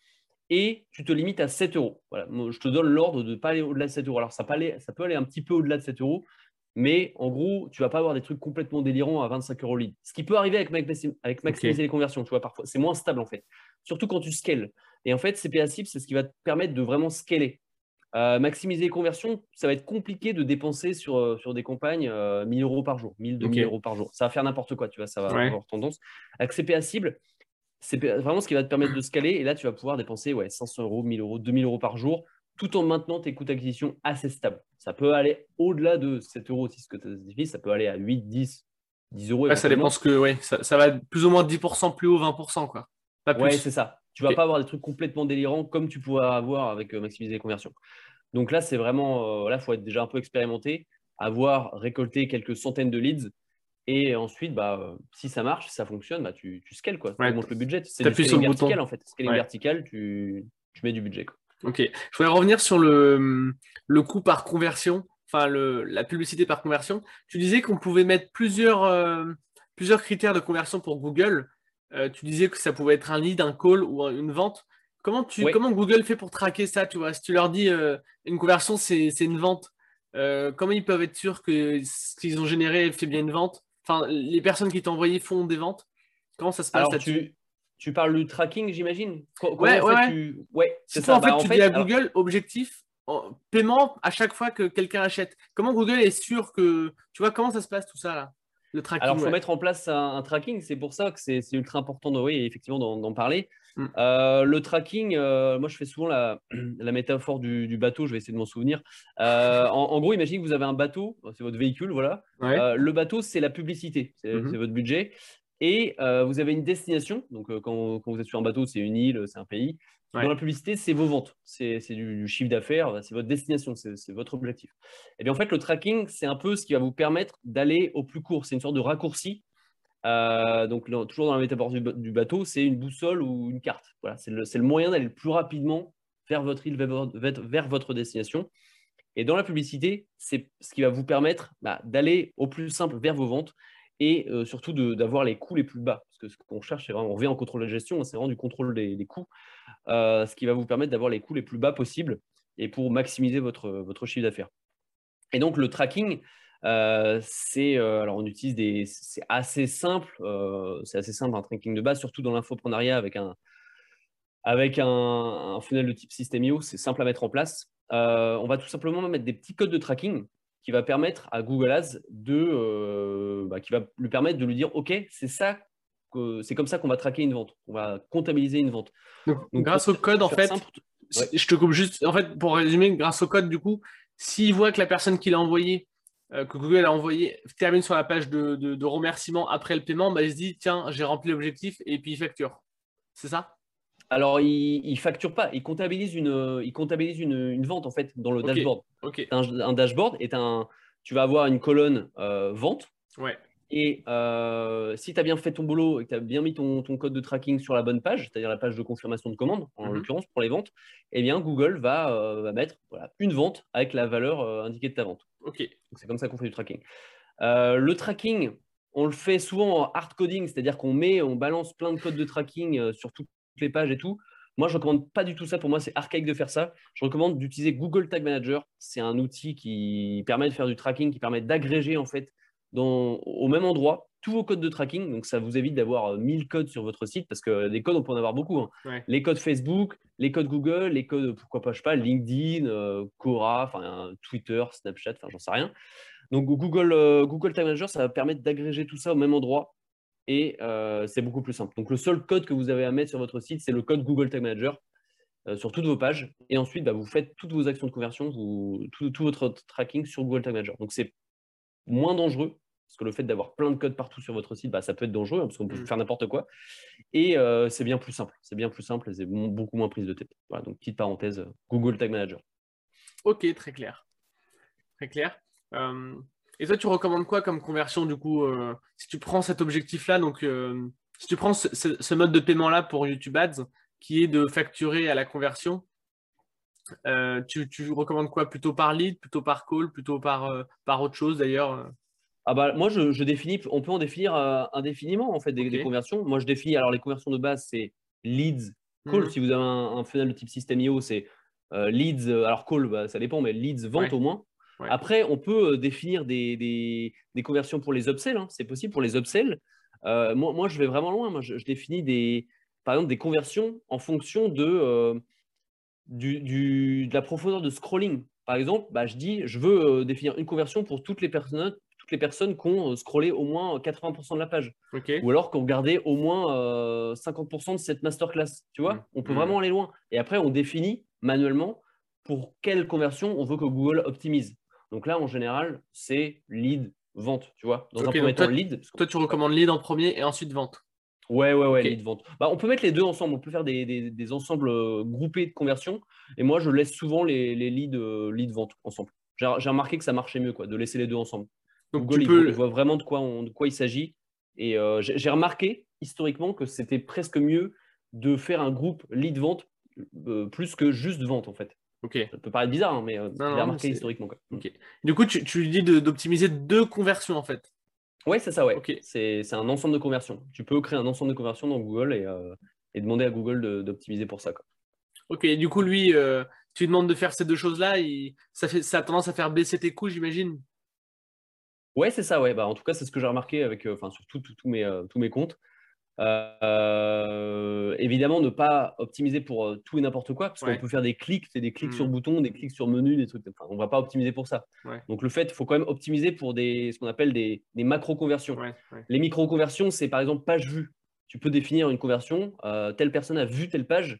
B: et tu te limites à 7 euros. Voilà. Je te donne l'ordre de ne pas aller au-delà de 7 euros. Alors, ça peut, aller, ça peut aller un petit peu au-delà de 7 euros, mais en gros, tu vas pas avoir des trucs complètement délirants à 25 euros lead. Ce qui peut arriver avec, avec maximiser les conversions, tu vois, parfois. C'est moins stable, en fait. Surtout quand tu scales. Et en fait, CPA cible, c'est ce qui va te permettre de vraiment scaler. Euh, maximiser les conversions, ça va être compliqué de dépenser sur, euh, sur des campagnes 1000 euh, euros par jour, 1000, 2000 euros par jour. Ça va faire n'importe quoi, tu vois, ça va avoir tendance. Avec CPA cible, c'est vraiment ce qui va te permettre de scaler. Et là, tu vas pouvoir dépenser ouais, 500 euros, 1000 euros, 2000 euros par jour, tout en maintenant tes coûts d'acquisition assez stables. Ça peut aller au-delà de 7 euros si ce que tu as ça peut aller à 8, 10, 10 euros.
A: ça dépend que, ouais, ça, ça, va plus ou moins 10% plus haut, 20%, quoi.
B: Pas plus. Ouais, c'est ça. Tu ne vas pas avoir des trucs complètement délirants comme tu pourrais avoir avec euh, maximiser les conversions. Donc là, c'est vraiment, euh, là, il faut être déjà un peu expérimenté, avoir récolté quelques centaines de leads et ensuite, bah, euh, si ça marche, si ça fonctionne, bah, tu, tu scales, quoi. Tu montes le budget. C'est du scaling vertical, en fait. Scaling vertical, tu, tu, mets du budget. Quoi.
A: Ok. Je voudrais revenir sur le, le coût par conversion, enfin, le, la publicité par conversion. Tu disais qu'on pouvait mettre plusieurs, plusieurs critères de conversion pour Google. Euh, tu disais que ça pouvait être un lead, un call ou une vente. Comment, tu, comment Google fait pour traquer ça tu vois? Si tu leur dis euh, une conversion, c'est une vente, euh, comment ils peuvent être sûrs que ce qu'ils ont généré fait bien une vente? Enfin, les personnes qui t'ont envoyé font des ventes Comment ça se passe
B: tu, parles du tracking, j'imagine?
A: Ouais, ouais, ouais. C'est ça. En fait, bah, tu dis à Google, objectif, paiement à chaque fois que quelqu'un achète. Comment Google est sûr que. Tu vois, comment ça se passe tout ça là
B: alors, il faut mettre en place un, tracking. C'est pour ça que c'est ultra important de, oui, effectivement, d'en parler. Mm. Euh, le tracking, euh, moi, je fais souvent la, [CLEARS THROAT] métaphore du, bateau. Je vais essayer de m'en souvenir. Euh, en, gros, imaginez que vous avez un bateau. C'est votre véhicule, voilà. le bateau, c'est la publicité. C'est mm-hmm. votre budget. Et vous avez une destination. Donc, quand, quand, vous êtes sur un bateau, c'est une île, c'est un pays. Dans la publicité, c'est vos ventes, c'est du, chiffre d'affaires, c'est votre destination, c'est votre objectif. Et eh bien en fait, le tracking, c'est un peu ce qui va vous permettre d'aller au plus court. C'est une sorte de raccourci. Euh, donc toujours dans la métaphore du, bateau, c'est une boussole ou une carte. Voilà, c'est le, moyen d'aller le plus rapidement vers votre île, vers, votre destination. Et dans la publicité, c'est ce qui va vous permettre bah, d'aller au plus simple vers vos ventes et euh, surtout d'avoir les coûts les plus bas. Parce que ce qu'on cherche, c'est vraiment, on revient en contrôle de gestion, hein, c'est vraiment du contrôle des, coûts, euh, ce qui va vous permettre d'avoir les coûts les plus bas possibles et pour maximiser votre, votre chiffre d'affaires. Et donc, le tracking, euh, c'est alors on utilise des, c'est assez simple, c'est assez simple un tracking de base, surtout dans l'infoprenariat avec un avec un, un, funnel de type System.io, c'est simple à mettre en place. on va tout simplement mettre des petits codes de tracking qui va permettre à Google Ads de, euh, bah, qui va lui permettre de lui dire, OK, c'est ça, c'est comme ça qu'on va traquer une vente, on va comptabiliser une vente.
A: Donc, grâce au code, en fait, je te coupe juste, en fait, pour résumer, grâce au code, du coup, s'il voit que la personne qui l'a envoyé, euh, que Google a envoyé, termine sur la page de, de, remerciement après le paiement, bah, il se dit, tiens, j'ai rempli l'objectif et puis il facture. C'est ça?
B: Alors, il ne facture pas, il comptabilise, une, il comptabilise une, vente en fait dans le dashboard. Un, dashboard est un. Tu vas avoir une colonne euh, vente.
A: Ouais.
B: Et euh, si tu as bien fait ton boulot et que tu as bien mis ton, code de tracking sur la bonne page, c'est-à-dire la page de confirmation de commande, en mhm. l'occurrence pour les ventes, eh bien Google va, euh, mettre voilà, une vente avec la valeur indiquée de ta vente.
A: Ok.
B: C'est comme ça qu'on fait du tracking. le tracking, on le fait souvent en hard coding, c'est-à-dire qu'on met, on balance plein de codes de tracking sur tout, les pages et tout. Moi, je ne recommande pas du tout ça. Pour moi, c'est archaïque de faire ça. Je recommande d'utiliser Google Tag Manager. C'est un outil qui permet de faire du tracking, qui permet d'agréger en fait dans, au même endroit tous vos codes de tracking. Donc, ça vous évite d'avoir 1000 euh, codes sur votre site parce que des codes, on peut en avoir beaucoup. Hein. Les codes Facebook, les codes Google, les codes, pourquoi pas, je sais pas, LinkedIn, euh, Quora, enfin, Twitter, Snapchat, enfin, j'en sais rien. Donc, Google, euh, Google Tag Manager, ça va permettre d'agréger tout ça au même endroit et euh, c'est beaucoup plus simple. Donc le seul code que vous avez à mettre sur votre site, c'est le code Google Tag Manager euh, sur toutes vos pages. Et ensuite, bah, vous faites toutes vos actions de conversion, tout, votre tracking sur Google Tag Manager. Donc c'est moins dangereux, parce que le fait d'avoir plein de codes partout sur votre site, bah, ça peut être dangereux, hein, parce qu'on peut mmh. faire n'importe quoi. Et euh, c'est bien plus simple. C'est bien plus simple et c'est beaucoup moins prise de tête. Voilà, donc petite parenthèse, Google Tag Manager.
A: Ok, très clair. Très clair. Et toi, tu recommandes quoi comme conversion du coup euh, Si tu prends cet objectif-là, donc euh, si tu prends ce, mode de paiement-là pour YouTube Ads, qui est de facturer à la conversion. tu, recommandes quoi? Plutôt par lead, plutôt par call, plutôt par, par autre chose d'ailleurs
B: ah bah, moi, je, définis, on peut en définir indéfiniment en fait des, conversions. Moi, je définis, alors les conversions de base, c'est leads, call. Mmh. Si vous avez un, un, funnel de type système IO, c'est leads, alors call, bah, ça dépend, mais leads, vente au moins. Après, on peut définir des, conversions pour les upsells. Hein. C'est possible pour les upsells. moi, je vais vraiment loin. Moi, je, définis des, par exemple des conversions en fonction de, du, de la profondeur de scrolling. Par exemple, bah, je dis, je veux définir une conversion pour toutes les personnes, toutes les personnes qui ont scrollé au moins 80% de la page. Ou alors qui ont regardé au moins 50% de cette masterclass. Tu vois, mmh. on peut mmh. vraiment aller loin. Et après, on définit manuellement pour quelle conversion on veut que Google optimise. Donc là, en général, c'est lead, vente, tu vois.
A: Dans un premier temps, lead. Toi, tu recommandes lead en premier et ensuite vente.
B: Ouais, ouais, ouais, lead, vente. Bah, on peut mettre les deux ensemble. On peut faire des, ensembles euh, groupés de conversion. Et moi, je laisse souvent les, les leads, euh, lead, vente ensemble. J'ai remarqué que ça marchait mieux, quoi, de laisser les deux ensemble. Donc, Google, tu peux... voit vraiment de quoi, de quoi il s'agit. Et euh, j'ai remarqué historiquement que c'était presque mieux de faire un groupe lead vente plus que juste vente en fait. Ok. Ça peut paraître bizarre, hein, mais euh, c'est remarqué historiquement. Quoi.
A: Du coup, tu, tu dis d'optimiser deux conversions en fait.
B: Ouais, c'est ça, ouais. C'est un ensemble de conversions. Tu peux créer un ensemble de conversions dans Google et, euh, et demander à Google d'optimiser pour ça. Quoi.
A: Ok, du coup, lui, euh, tu demandes de faire ces deux choses-là, ça, fait, ça a tendance à faire baisser tes coûts, j'imagine?
B: Ouais, c'est ça, ouais. Bah, en tout cas, c'est ce que j'ai remarqué avec, enfin, sur mes, tous mes comptes. Euh, évidemment, ne pas optimiser pour euh, tout et n'importe quoi, parce qu'on peut faire des clics, c'est des clics sur mmh. boutons, des clics sur menu, des trucs. Enfin, on va pas optimiser pour ça. Donc le fait, il faut quand même optimiser pour des, ce qu'on appelle des, des macro-conversions. Les micro-conversions, c'est par exemple page vue. Tu peux définir une conversion, euh, telle personne a vu telle page,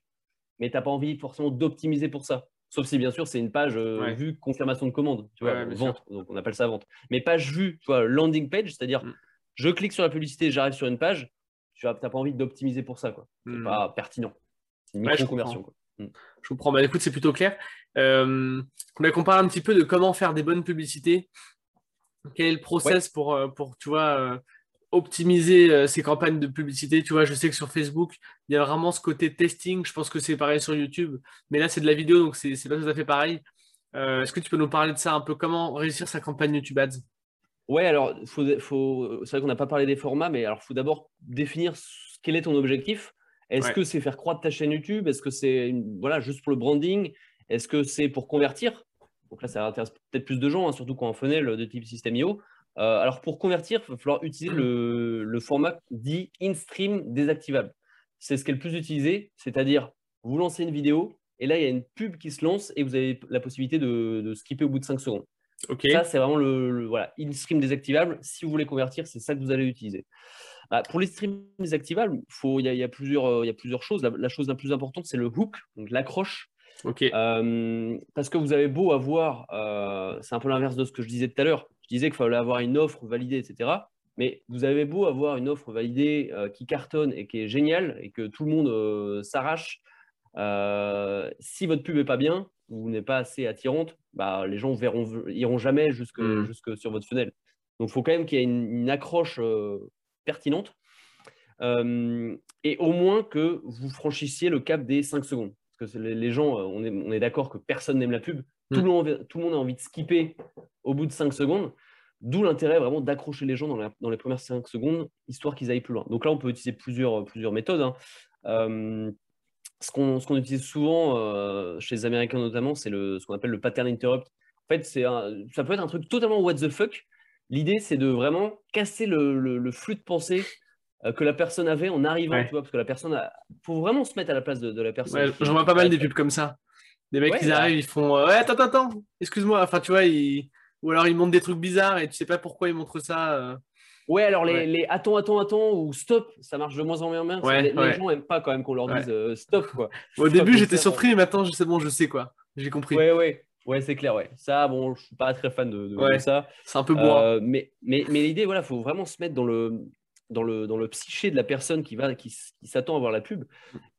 B: mais tu n'as pas envie forcément d'optimiser pour ça. Sauf si bien sûr c'est une page vue confirmation de commande, tu vois, vente, donc on appelle ça vente. Mais page vue, tu vois, landing page, c'est-à-dire mmh. je clique sur la publicité, j'arrive sur une page, tu n'as pas envie d'optimiser pour ça. quoi. C'est hmm. pas pertinent. C'est une micro-conversion.
A: Je, comprends. Bah, écoute, c'est plutôt clair. Euh, on parle un petit peu de comment faire des bonnes publicités. Quel est le process pour, euh, pour, tu vois, euh, optimiser ces campagnes de publicité? Tu vois, je sais que sur Facebook, il y a vraiment ce côté testing. Je pense que c'est pareil sur YouTube. Mais là, c'est de la vidéo, donc c'est pas tout à fait pareil. Est-ce que tu peux nous parler de ça un peu? Comment réussir sa campagne YouTube Ads?
B: Ouais, alors faut, faut, c'est vrai qu'on n'a pas parlé des formats, mais alors faut d'abord définir quel est ton objectif. Est-ce que c'est faire croître ta chaîne YouTube? Est-ce que c'est voilà, juste pour le branding? Est-ce que c'est pour convertir? Donc là, ça intéresse peut-être plus de gens, hein, surtout quand un funnel de type System.io. Euh, alors pour convertir, il va falloir utiliser le, le format dit in-stream désactivable. C'est ce qui est le plus utilisé, c'est-à-dire vous lancez une vidéo et là, il y a une pub qui se lance et vous avez la possibilité de, de skipper au bout de 5 secondes. Ça, c'est vraiment le, voilà, in-stream désactivable. Si vous voulez convertir, c'est ça que vous allez utiliser. Bah, pour les streams désactivables, il y, y, a plusieurs, euh, y a plusieurs choses. La, chose la plus importante, c'est le hook, donc l'accroche. Euh, parce que vous avez beau avoir, euh, c'est un peu l'inverse de ce que je disais tout à l'heure. Je disais qu'il fallait avoir une offre validée, etc. Mais vous avez beau avoir une offre validée qui cartonne et qui est géniale et que tout le monde s'arrache. si votre pub n'est pas bien, ou n'est pas assez attirante, bah, les gens verront, iront jamais jusque, mmh. jusque sur votre fenêtre. Donc, il faut quand même qu'il y ait une, accroche euh, pertinente euh, et au moins que vous franchissiez le cap des 5 secondes. Parce que les, gens, euh, on est, on est d'accord que personne n'aime la pub. Tout, le mmh. monde, tout le monde a envie de skipper au bout de 5 secondes. D'où l'intérêt vraiment d'accrocher les gens dans, dans, les premières 5 secondes, histoire qu'ils aillent plus loin. Donc là, on peut utiliser plusieurs, plusieurs méthodes. Hein ce qu'on utilise souvent euh, chez les Américains notamment, c'est ce qu'on appelle le pattern interrupt. En fait, ça peut être un truc totalement what the fuck. L'idée, c'est de vraiment casser le, flux de pensée euh, que la personne avait en arrivant, tu vois, parce que la personne, il faut vraiment se mettre à la place de, la personne.
A: Ouais, J'en vois pas mal des pubs comme ça. Des mecs qui bah arrivent, ils font euh, ouais, attends, attends, excuse-moi. Enfin, tu vois, ou alors ils montrent des trucs bizarres et tu sais pas pourquoi ils montrent ça.
B: Ouais, alors les, les, attends, attends, attends ou stop, ça marche de moins en moins bien. les, gens n'aiment pas quand même qu'on leur dise euh, stop. Quoi. [LAUGHS]
A: Au début, j'étais surpris, mais maintenant, c'est bon, je sais quoi. J'ai compris.
B: Ouais, ouais. Ouais, c'est clair, ouais. Ça, bon, je suis pas très fan de, ça.
A: C'est un peu bourrin. Euh,
B: mais mais, mais l'idée, voilà, faut vraiment se mettre dans le, dans le, dans le psyché de la personne qui, va, qui, s'attend à voir la pub.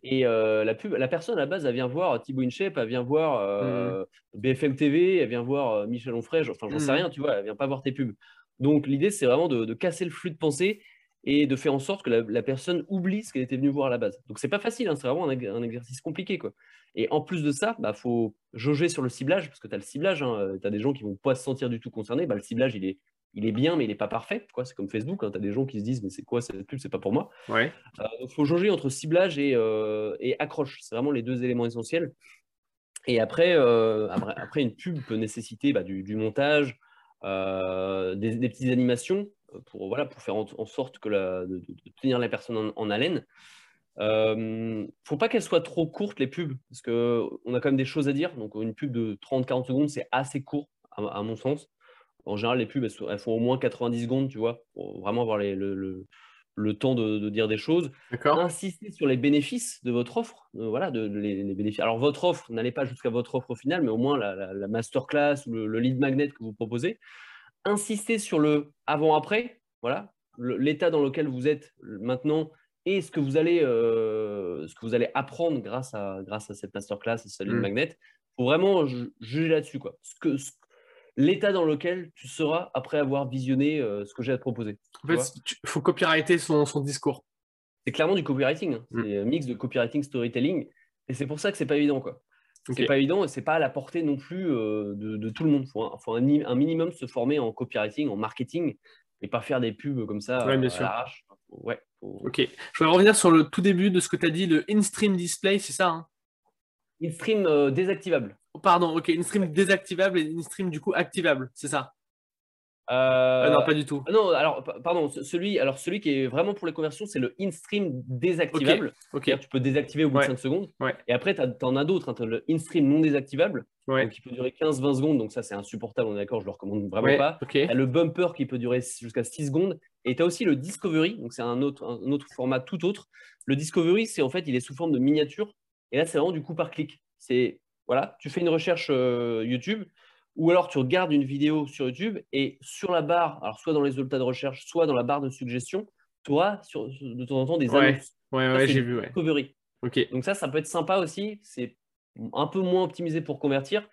B: Et euh, la, pub, la personne à la base, elle vient voir Thibaut InShape, elle vient voir mm. BFM TV, elle vient voir Michel Onfray, enfin, j'en sais mm. rien, tu vois, elle vient pas voir tes pubs. Donc l'idée, c'est vraiment de, casser le flux de pensée et de faire en sorte que la, personne oublie ce qu'elle était venue voir à la base. Donc c'est pas facile, hein, c'est vraiment un, exercice compliqué. Quoi. Et en plus de ça, il bah, faut jauger sur le ciblage, parce que tu as le ciblage, hein, tu as des gens qui vont pas se sentir du tout concernés, bah, le ciblage il est, il est bien, mais il n'est pas parfait. C'est comme Facebook, hein, tu as des gens qui se disent mais c'est quoi cette pub, c'est pas pour moi.
A: Ouais.
B: Il faut jauger entre ciblage et, euh, et accroche, c'est vraiment les deux éléments essentiels. Et après, euh, après, une pub peut nécessiter bah, du, montage, euh, des, petites animations pour, voilà, pour faire en, sorte que la, de, tenir la personne en, haleine. Euh, faut pas qu'elle soit trop courte les pubs, parce qu'on a quand même des choses à dire. Donc une pub de 30-40 secondes, c'est assez court, à, mon sens. En général, les pubs, elles, font au moins 90 secondes, tu vois, pour vraiment avoir les, le, le, temps de, dire des choses. Insister sur les bénéfices de votre offre. Euh, voilà, de, les, bénéfices. Alors, votre offre, n'allez pas jusqu'à votre offre au final, mais au moins la, la, masterclass ou le, lead magnet que vous proposez insister sur le avant-après, voilà, l'état dans lequel vous êtes maintenant et ce que vous allez, euh, ce que vous allez apprendre grâce à, grâce à cette masterclass, à cette mmh. magnet, pour vraiment juger là-dessus. Quoi. Ce que, l'état dans lequel tu seras après avoir visionné euh, ce que j'ai à te proposer.
A: En fait, il faut copyrighter son, son discours.
B: C'est clairement du copywriting. Hein. Mmh. C'est un mix de copywriting, storytelling. Et c'est pour ça que c'est pas évident. Quoi. C'est pas évident et c'est pas à la portée non plus euh, de, tout le monde. Il faut, un, minimum se former en copywriting, en marketing et pas faire des pubs comme ça
A: ouais, bien sûr. Ouais, Ok. Je vais revenir sur le tout début de ce que tu as dit, le in-stream display, c'est ça hein?
B: In-stream euh, désactivable.
A: Pardon, ok. In-stream désactivable et in-stream du coup activable, c'est ça?
B: Euh,
A: ah non, pas du tout.
B: Non, alors, pardon, celui, alors celui qui est vraiment pour les conversions, c'est le in-stream désactivable.
A: Ok.
B: Tu peux désactiver au bout de 5 secondes. Et après, tu en as d'autres. Hein. Tu as le in-stream non désactivable, qui peut durer 15-20 secondes. Donc, ça, c'est insupportable, on est d'accord, je le recommande vraiment pas.
A: Tu
B: as le bumper qui peut durer jusqu'à 6 secondes. Et tu as aussi le discovery, donc c'est un autre, un autre format tout autre. Le discovery, c'est en fait, il est sous forme de miniature. Et là, c'est vraiment du coup par clic. C'est, voilà, tu fais une recherche euh, YouTube ou alors tu regardes une vidéo sur YouTube et sur la barre, alors soit dans les résultats de recherche, soit dans la barre de suggestion, tu auras sur, de temps en temps des annonces.
A: Ouais, ouais, j'ai vu.
B: Discovery.
A: Ok.
B: Donc ça, ça peut être sympa aussi. C'est un peu moins optimisé pour convertir.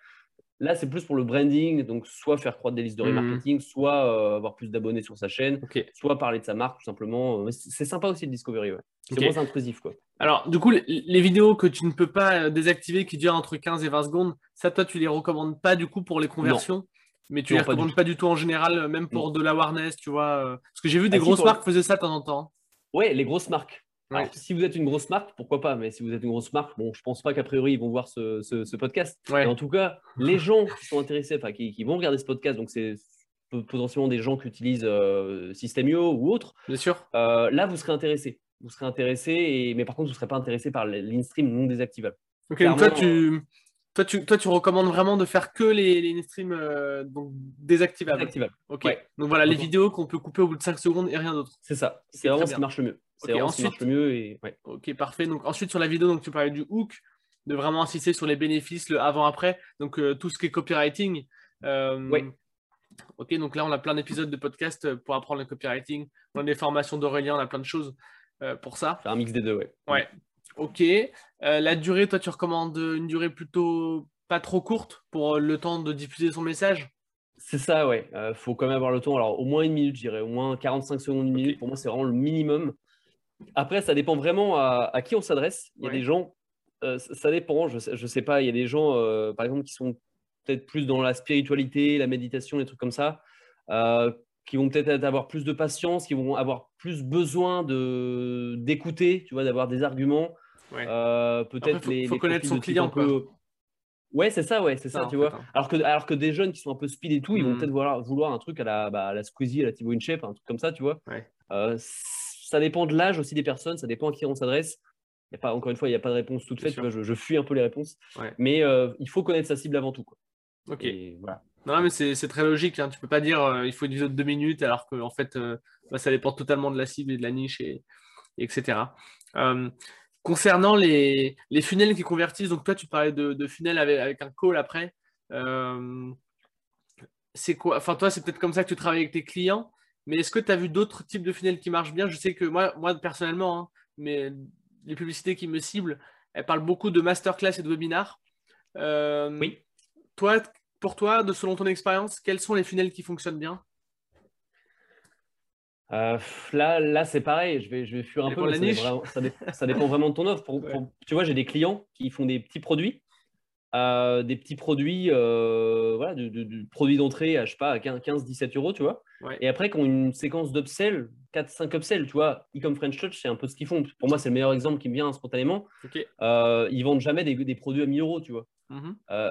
B: Là, c'est plus pour le branding, donc soit faire croître des listes de mhm. remarketing, soit euh, avoir plus d'abonnés sur sa chaîne, soit parler de sa marque tout simplement. C'est sympa aussi le discovery, c'est moins intrusif. Quoi.
A: Alors, du coup, les vidéos que tu ne peux pas euh, désactiver qui durent entre 15 et 20 secondes, ça, toi, tu les recommandes pas du coup pour les conversions? Mais tu ne les recommandes pas du, tout en général, euh, même pour de l'awareness, tu vois Parce que j'ai vu des ah, grosses marques faisaient ça de temps en temps.
B: Oui, les grosses marques si vous êtes une grosse marque, pourquoi pas Mais si vous êtes une grosse marque, bon, je pense pas qu'a priori ils vont voir ce, podcast. en tout cas, les gens qui sont intéressés, enfin qui, vont regarder ce podcast, donc c'est potentiellement des gens qui utilisent euh, Systemio ou autre.
A: Bien sûr.
B: Euh, là, vous serez intéressé. Vous serez intéressé, et... mais par contre, vous ne serez pas intéressé par l'instream non désactivable.
A: Ok, donc toi, tu, toi, tu, toi, tu recommandes vraiment de faire que les, les streams euh, désactivables.
B: Désactivables.
A: Ok. Donc voilà, les vidéos qu'on peut couper au bout de 5 secondes et rien d'autre.
B: C'est ça. C'est vraiment ce qui marche le mieux. C'est vraiment ensuite, ce qui marche le mieux. Et...
A: Ok, parfait. Donc ensuite, sur la vidéo, donc, tu parlais du hook, de vraiment insister sur les bénéfices, le avant-après. Donc euh, tout ce qui est copywriting.
B: Euh, oui.
A: Ok, donc là, on a plein d'épisodes de podcast pour apprendre le copywriting. On a des formations d'Aurélien, on a plein de choses pour ça.
B: Faire un mix des deux, ouais.
A: Ouais. Ok. Euh, la durée, toi, tu recommandes une durée plutôt pas trop courte pour euh, le temps de diffuser son message?
B: C'est ça, ouais. Il euh, faut quand même avoir le temps. Alors, au moins une minute, je dirais. Au moins 45 secondes, une minute. Pour moi, c'est vraiment le minimum. Après, ça dépend vraiment à, qui on s'adresse. Il y a des gens, ça dépend, je ne sais, pas, il y a des gens, par exemple, qui sont peut-être plus dans la spiritualité, la méditation, les trucs comme ça, qui vont peut-être avoir plus de patience, qui vont avoir plus besoin d'écouter, tu vois, d'avoir des arguments.
A: Euh, peut-être les. faut connaître son client. Peu...
B: Ouais, c'est ça, ouais, c'est ça, tu vois. Hein. Alors que, alors que des jeunes qui sont un peu speed et tout, ils vont hmm. peut-être vouloir, vouloir un truc à la, bah, à la Squeezie, à la Thibaut InShape, un truc comme ça, tu vois. Euh, ça dépend de l'âge aussi des personnes, ça dépend à qui on s'adresse. Y a pas, encore une fois, il n'y a pas de réponse toute faite, je, fuis un peu les réponses. Mais euh, il faut connaître sa cible avant tout. Quoi.
A: Ok. voilà. Non, mais c'est très logique. Hein. Tu peux pas dire il faut une vidéo de deux minutes alors que en fait, bah, ça dépend totalement de la cible et de la niche, et, etc. Concernant les, les, funnels qui convertissent, donc toi tu parlais de, de funnels avec, un call après. Euh, c'est quoi Enfin, toi, c'est peut-être comme ça que tu travailles avec tes clients, mais est-ce que tu as vu d'autres types de funnels qui marchent bien? Je sais que moi, moi personnellement, hein, mais les publicités qui me ciblent, elles parlent beaucoup de masterclass et de webinars.
B: Euh, oui.
A: Toi, pour toi, de selon ton expérience, quels sont les funnels qui fonctionnent bien?
B: Euh, là, là c'est pareil, je vais, je vais fuir un peu. ça, dépend vraiment, de ton offre. tu vois, j'ai des clients qui font des petits produits, euh, des petits produits, euh, voilà, de, produits d'entrée à, je sais pas, 15-17 euros, tu vois. Et après, qui ont une séquence d'upsell, 4-5 upsell, tu vois. E-com French Touch, c'est un peu ce qu'ils font. Pour moi, c'est le meilleur exemple qui me vient spontanément. ils vendent jamais des, des, produits à 1000 euros, tu vois. Mmh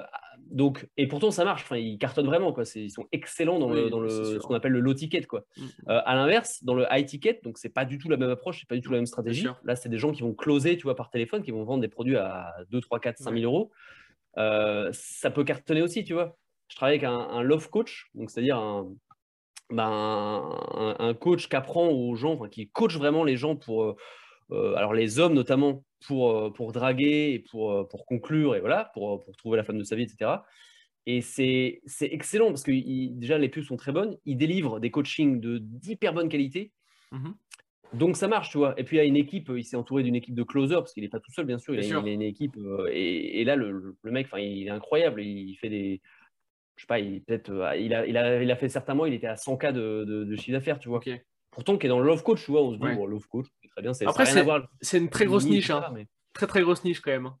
B: donc, et pourtant, ça marche. Enfin, ils cartonnent vraiment. Quoi. Ils sont excellents dans, le, dans le, ce qu'on appelle le low ticket. Quoi. Mmh, mmh. à l'inverse, dans le high ticket, donc c'est pas du tout la même approche, c'est pas du tout la même stratégie. Là, c'est des gens qui vont closer, tu vois, par téléphone, qui vont vendre des produits à 2, 3, 4, 5 000 euros. ça peut cartonner aussi, tu vois. Je travaille avec un, love coach, donc c'est-à-dire un, ben, un, coach qui apprend aux gens, enfin, qui coach vraiment les gens pour, alors les hommes notamment, pour, euh, pour draguer et pour, euh, pour conclure et voilà, pour, pour trouver la femme de sa vie, etc. Et c'est excellent parce que déjà les pubs sont très bonnes. Il délivre des coachings d'hyper bonne qualité. Mmh Donc ça marche, tu vois. Et puis il y a une équipe, il s'est entouré d'une équipe de closers parce qu'il n'est pas tout seul, bien sûr. Il, a, une équipe. Euh, et, là, le, le mec, il est incroyable. Il fait des. Je sais pas, il, peut-être, il, a, il, a, il a fait certains mois, il était à 100K de, de, chiffre d'affaires, tu vois. Pourtant, qui est dans le love coach, tu vois, on se dit, bon, love coach, très bien.
A: Après, c'est une très grosse niche. Hein. Très, très grosse niche quand même. Hein.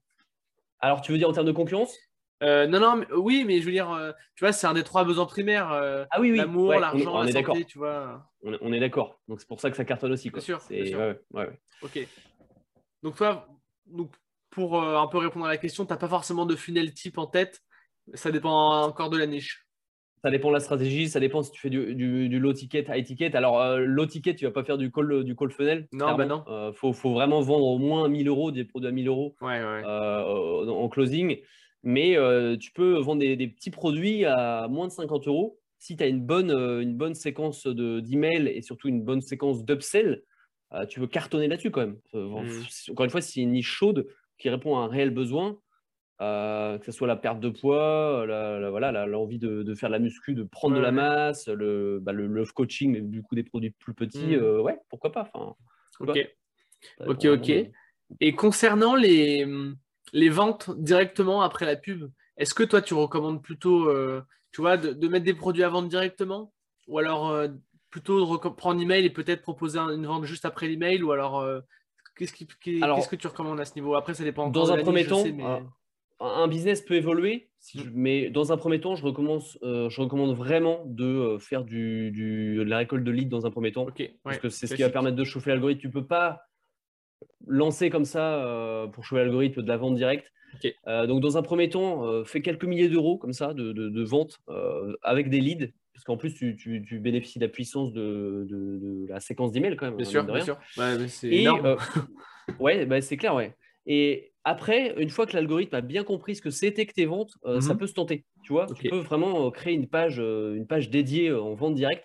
B: Alors, tu veux dire en termes de concurrence?
A: Euh, non, non, oui, mais je veux dire, euh, tu vois, c'est un des trois besoins primaires. Euh,
B: ah oui, oui.
A: L'amour, l'argent, la santé, tu vois.
B: On est, d'accord. Donc c'est pour ça que ça cartonne aussi. Quoi.
A: Bien sûr. Ouais, ouais, ok. Donc toi, donc, pour un peu répondre à la question, tu n'as pas forcément de funnel type en tête? Ça dépend encore de la niche.
B: Ça dépend de la stratégie, ça dépend si tu fais du, du, low ticket, high ticket. Alors, euh, low ticket, tu vas pas faire du call, du call funnel.
A: Non, bah non.
B: Euh, faut, faut, vraiment vendre au moins 1000 euros, des produits à 1000 euros euh, en closing. Mais tu peux vendre des, des, petits produits à moins de 50 euros. Si tu as une bonne, une bonne séquence d'emails et surtout une bonne séquence d'upsell, tu veux cartonner là-dessus quand même. Mmh. Encore une fois, si c'est une niche chaude qui répond à un réel besoin, euh, que ce soit la perte de poids, la, voilà, l'envie de, faire de la muscu, de prendre de la masse, le, bah, le love coaching, mais du coup des produits plus petits, mmh. euh, ouais, pourquoi pas. Enfin,
A: ok, ok, ok. Et concernant les, les ventes directement après la pub, est-ce que toi tu recommandes plutôt, euh, tu vois, de, mettre des produits à vendre directement, ou alors plutôt de prendre email et peut-être proposer une vente juste après l'email, ou alors qu'est-ce, qui, qu'est-ce que tu recommandes à ce niveau? Après, ça dépend.
B: Dans un premier temps, un business peut évoluer, mm. mais dans un premier temps, je recommande, euh, je recommande vraiment de euh, faire du, de la récolte de leads dans un premier temps. parce que c'est ce qui va permettre de chauffer l'algorithme. Tu ne peux pas lancer comme ça euh, pour chauffer l'algorithme de la vente directe. donc, dans un premier temps, fais quelques milliers d'euros comme ça de, de, vente avec des leads. Parce qu'en plus, tu, tu, bénéficies de la puissance de, de la séquence d'emails quand même.
A: Bien sûr, bien sûr.
B: c'est [LAUGHS] ouais, bah, c'est clair, ouais. Et après, une fois que l'algorithme a bien compris ce que c'était que tes ventes, euh, ça mhm. peut se tenter. Tu vois, tu peux vraiment euh, créer une page, euh, une page dédiée en vente directe.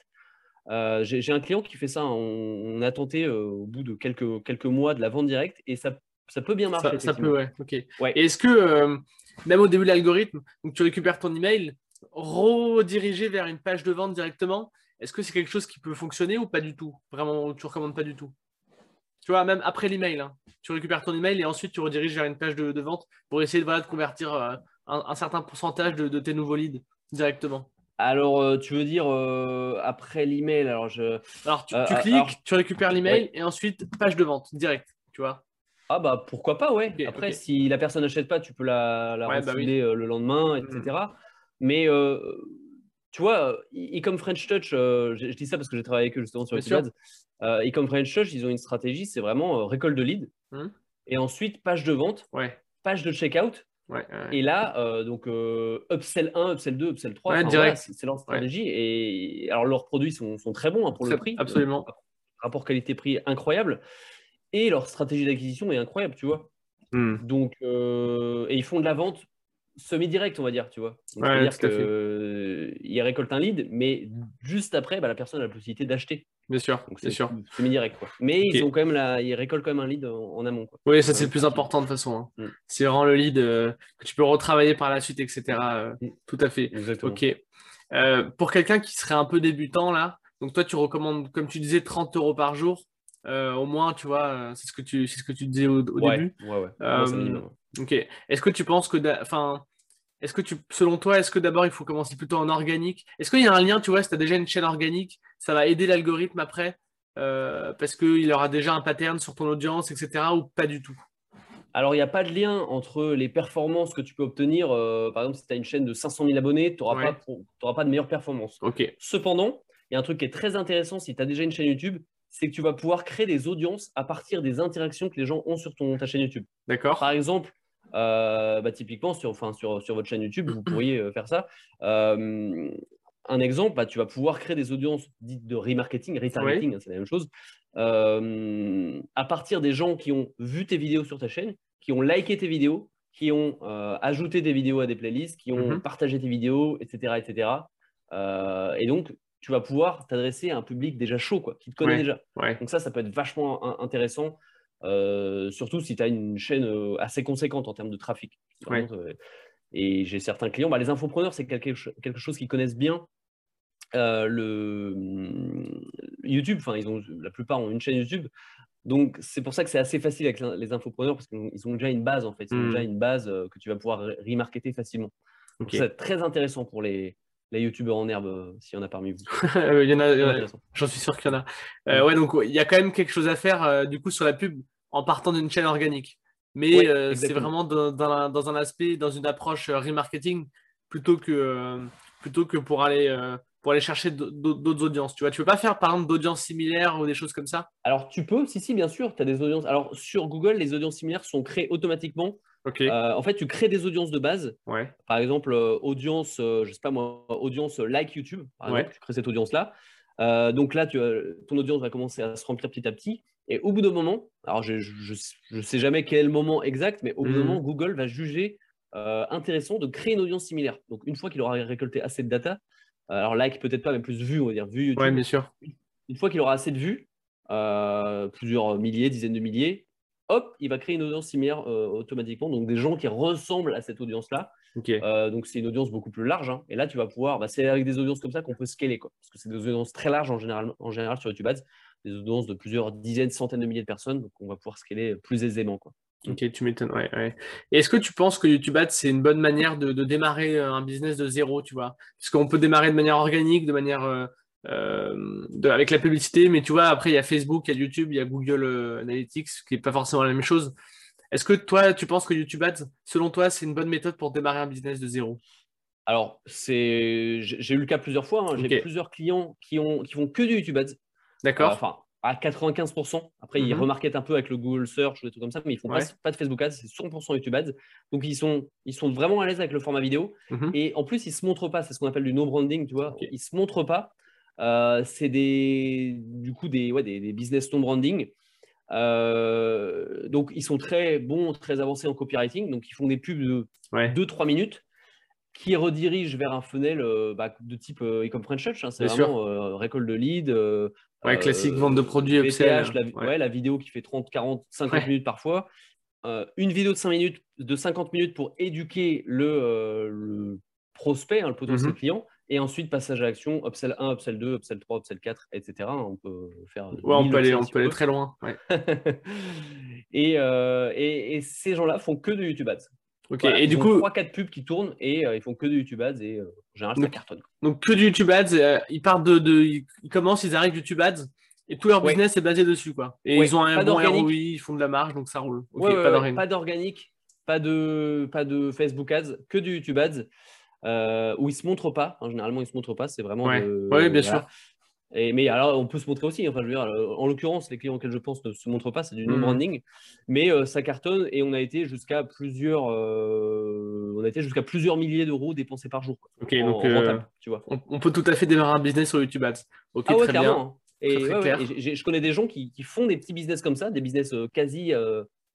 B: J'ai un client qui fait ça. On, a tenté au bout de quelques, quelques mois de la vente directe et ça, ça peut bien marcher.
A: Ça, peut, ouais. Ok. Ouais. est-ce que, même au début de l'algorithme, tu récupères ton email, rediriger vers une page de vente directement, est-ce que c'est quelque chose qui peut fonctionner ou pas du tout? Vraiment, tu recommandes pas du tout? Tu vois, même après l'email, hein. tu récupères ton email et ensuite tu rediriges vers une page de, vente pour essayer de, voilà, de convertir euh, un, certain pourcentage de, tes nouveaux leads directement.
B: Alors, euh, tu veux dire euh, après l'email alors, je...
A: alors, tu, cliques, tu récupères l'email et ensuite page de vente direct, tu vois.
B: Ah bah pourquoi pas, ouais. après, si la personne n'achète pas, tu peux la, la bah le lendemain, etc. Hmm. Mais tu vois, et comme French Touch, je, dis ça parce que j'ai travaillé avec eux justement sur les ads. Euh, et comme French Touch, ils ont une stratégie, c'est vraiment euh, récolte de lead. Hum. Et ensuite, page de vente, page de checkout. et là, euh, donc upsell 1, upsell 2, upsell 3, c'est leur stratégie. Et alors, leurs produits sont, sont très bons hein, pour le prix.
A: Absolument.
B: rapport qualité-prix incroyable. Et leur stratégie d'acquisition est incroyable, tu vois. Hum. Donc, et ils font de la vente semi-direct, on va dire, tu vois. C'est-à-dire qu'ils récoltent un lead, mais juste après, bah, la personne a la possibilité d'acheter.
A: Bien sûr, c'est sûr.
B: Semi-direct, quoi. Mais ils, ont quand même la... ils récoltent quand même un lead en, amont. Quoi.
A: Oui, ça c'est le plus important de toute façon. Hein. Mm. C'est vraiment le lead euh, que tu peux retravailler par la suite, etc. Euh, mm. Tout à fait.
B: Exactement.
A: Ok. Euh, pour quelqu'un qui serait un peu débutant là, donc toi tu recommandes, comme tu disais, 30 euros par jour. Au moins, tu vois, c'est ce que tu, c'est ce que tu disais au, début.
B: Ouais, ouais.
A: Ok. Est-ce que tu penses que, enfin, est-ce que tu, selon toi, est-ce que d'abord il faut commencer plutôt en organique? Est-ce qu'il y a un lien, tu vois, si tu as déjà une chaîne organique, ça va aider l'algorithme après parce qu'il aura déjà un pattern sur ton audience, etc. ou pas du tout?
B: Alors, il n'y a pas de lien entre les performances que tu peux obtenir. par exemple, si tu as une chaîne de 500 000 abonnés, tu n'auras pas, pas, de meilleure performance. Cependant, il y a un truc qui est très intéressant si tu as déjà une chaîne YouTube, c'est que tu vas pouvoir créer des audiences à partir des interactions que les gens ont sur ton, ta chaîne YouTube.
A: D'accord.
B: Par exemple, euh, bah, typiquement, sur, enfin, sur, sur, votre chaîne YouTube, vous pourriez euh, faire ça. Euh, un exemple, bah, tu vas pouvoir créer des audiences dites de remarketing, retargeting, hein, c'est la même chose, à partir des gens qui ont vu tes vidéos sur ta chaîne, qui ont liké tes vidéos, qui ont ajouté tes vidéos à des playlists, qui ont mhm. partagé tes vidéos, etc. etc. et donc, tu vas pouvoir t'adresser à un public déjà chaud, quoi, qui te connaît déjà. Donc ça, ça peut être vachement intéressant, euh, surtout si tu as une chaîne euh, assez conséquente en termes de trafic. Euh, et j'ai certains clients, bah, les infopreneurs, c'est quelque, quelque chose qu'ils connaissent bien. le mm, YouTube, enfin, ils ont la plupart ont une chaîne YouTube, donc c'est pour ça que c'est assez facile avec les infopreneurs parce qu'ils ont déjà une base en fait, ils ont déjà mmh. une base que tu vas pouvoir remarketer facilement. Donc c'est très intéressant pour les, les youtubeurs en herbe, euh, s'il y en a parmi vous. [LAUGHS]
A: il y en a, j'en suis sûr qu'il y en a. Euh, ouais, donc il y a quand même quelque chose à faire euh, du coup sur la pub en partant d'une chaîne organique. Mais c'est vraiment dans, un aspect, dans une approche remarketing plutôt que, plutôt que pour aller, pour aller chercher d'autres audiences. Tu vois, tu peux pas faire par exemple d'audiences similaires ou des choses comme ça?
B: Alors tu peux, si, si, bien sûr, tu as des audiences. Alors sur Google, les audiences similaires sont créées automatiquement euh, en fait, tu crées des audiences de base. Par exemple, euh, audience, euh, je sais pas moi, audience like YouTube. tu crées cette audience-là. donc là, tu, ton audience va commencer à se remplir petit à petit. Et au bout d'un moment, alors je ne sais jamais quel moment exact, mais au bout d'un mmh. moment, Google va juger intéressant de créer une audience similaire. Donc une fois qu'il aura récolté assez de data, alors like peut-être pas, mais plus vues, on va dire vues YouTube.
A: bien sûr.
B: Une fois qu'il aura assez de vues, plusieurs milliers, dizaines de milliers, hop, il va créer une audience similaire euh, automatiquement. Donc, des gens qui ressemblent à cette audience-là. Euh, donc, c'est une audience beaucoup plus large. Hein. Et là, tu vas pouvoir, bah, c'est avec des audiences comme ça qu'on peut scaler. Quoi. Parce que c'est des audiences très larges en général, en général sur YouTube Ads. Des audiences de plusieurs dizaines, centaines de milliers de personnes. Donc, on va pouvoir scaler plus aisément. Quoi.
A: Ok, tu m'étonnes. Ouais, Et est-ce que tu penses que YouTube Ads, c'est une bonne manière de, démarrer un business de zéro, tu vois? Parce qu'on peut démarrer de manière organique, de manière euh, euh, avec la publicité, mais tu vois, après, il y a Facebook, il y a YouTube, il y a Google euh, Analytics, qui n'est pas forcément la même chose. Est-ce que toi, tu penses que YouTube Ads, selon toi, c'est une bonne méthode pour démarrer un business de zéro?
B: Alors, c'est, j'ai eu le cas plusieurs fois. Hein. J'ai plusieurs clients qui, ont, qui font que du YouTube Ads.
A: D'accord. Euh,
B: enfin, à 95%. Après, ils mhm. remarquent un peu avec le Google Search, des trucs comme ça, mais ils font pas, de Facebook Ads, c'est 100% YouTube Ads. Donc, ils sont, ils sont vraiment à l'aise avec le format vidéo. Mhm. Et en plus, ils se montrent pas. C'est ce qu'on appelle du no branding, tu vois. Ils se montrent pas. Euh, c'est des, du coup des, ouais, des, business non branding. Euh, donc, ils sont très bons, très avancés en copywriting. Donc, ils font des pubs de 2-3 minutes qui redirigent vers un funnel euh, bah, de type e-com Church. Hein. c'est vraiment récolte de leads.
A: ouais, classique, vente de produits,
B: VTH, la, ouais. la, vidéo qui fait 30, 40, 50 minutes parfois. une vidéo de 5 minutes, de 50 minutes pour éduquer le, prospect, hein, le potentiel mmh client et ensuite, passage à l'action, upsell 1, upsell 2, upsell 3, upsell 4, etc. On peut faire.
A: Ouais, on peut aller, on peut aller très loin. [LAUGHS]
B: Euh, et, et, ces gens-là font que de YouTube Ads.
A: Ok, et du coup.
B: 3-4 pubs qui tournent et euh, ils font que de YouTube Ads et euh, en général, ça cartonne.
A: Donc, que du YouTube Ads, ils partent de, de, Ils commencent, ils arrivent YouTube Ads et tout leur business est basé dessus. quoi. Et ils ont un bon ROI, ils font de la marge, donc ça roule.
B: pas d'organique, pas de, pas de Facebook Ads, que du YouTube Ads. Euh, où ils se montrent pas. Hein, généralement, ils se montrent pas. C'est vraiment.
A: Oui, bien sûr.
B: Et, mais alors, on peut se montrer aussi. Enfin, je veux dire, euh, en l'occurrence, les clients auxquels je pense ne se montrent pas, c'est du no mmh. branding. Mais euh, ça cartonne et on a été jusqu'à plusieurs, on a été jusqu'à plusieurs milliers d'euros dépensés par jour.
A: Ok, donc tu vois. On, peut tout à fait démarrer un business sur YouTube Ads. Ok,
B: ah très bien. Et, je connais des gens qui, qui, font des petits business comme ça, des business quasi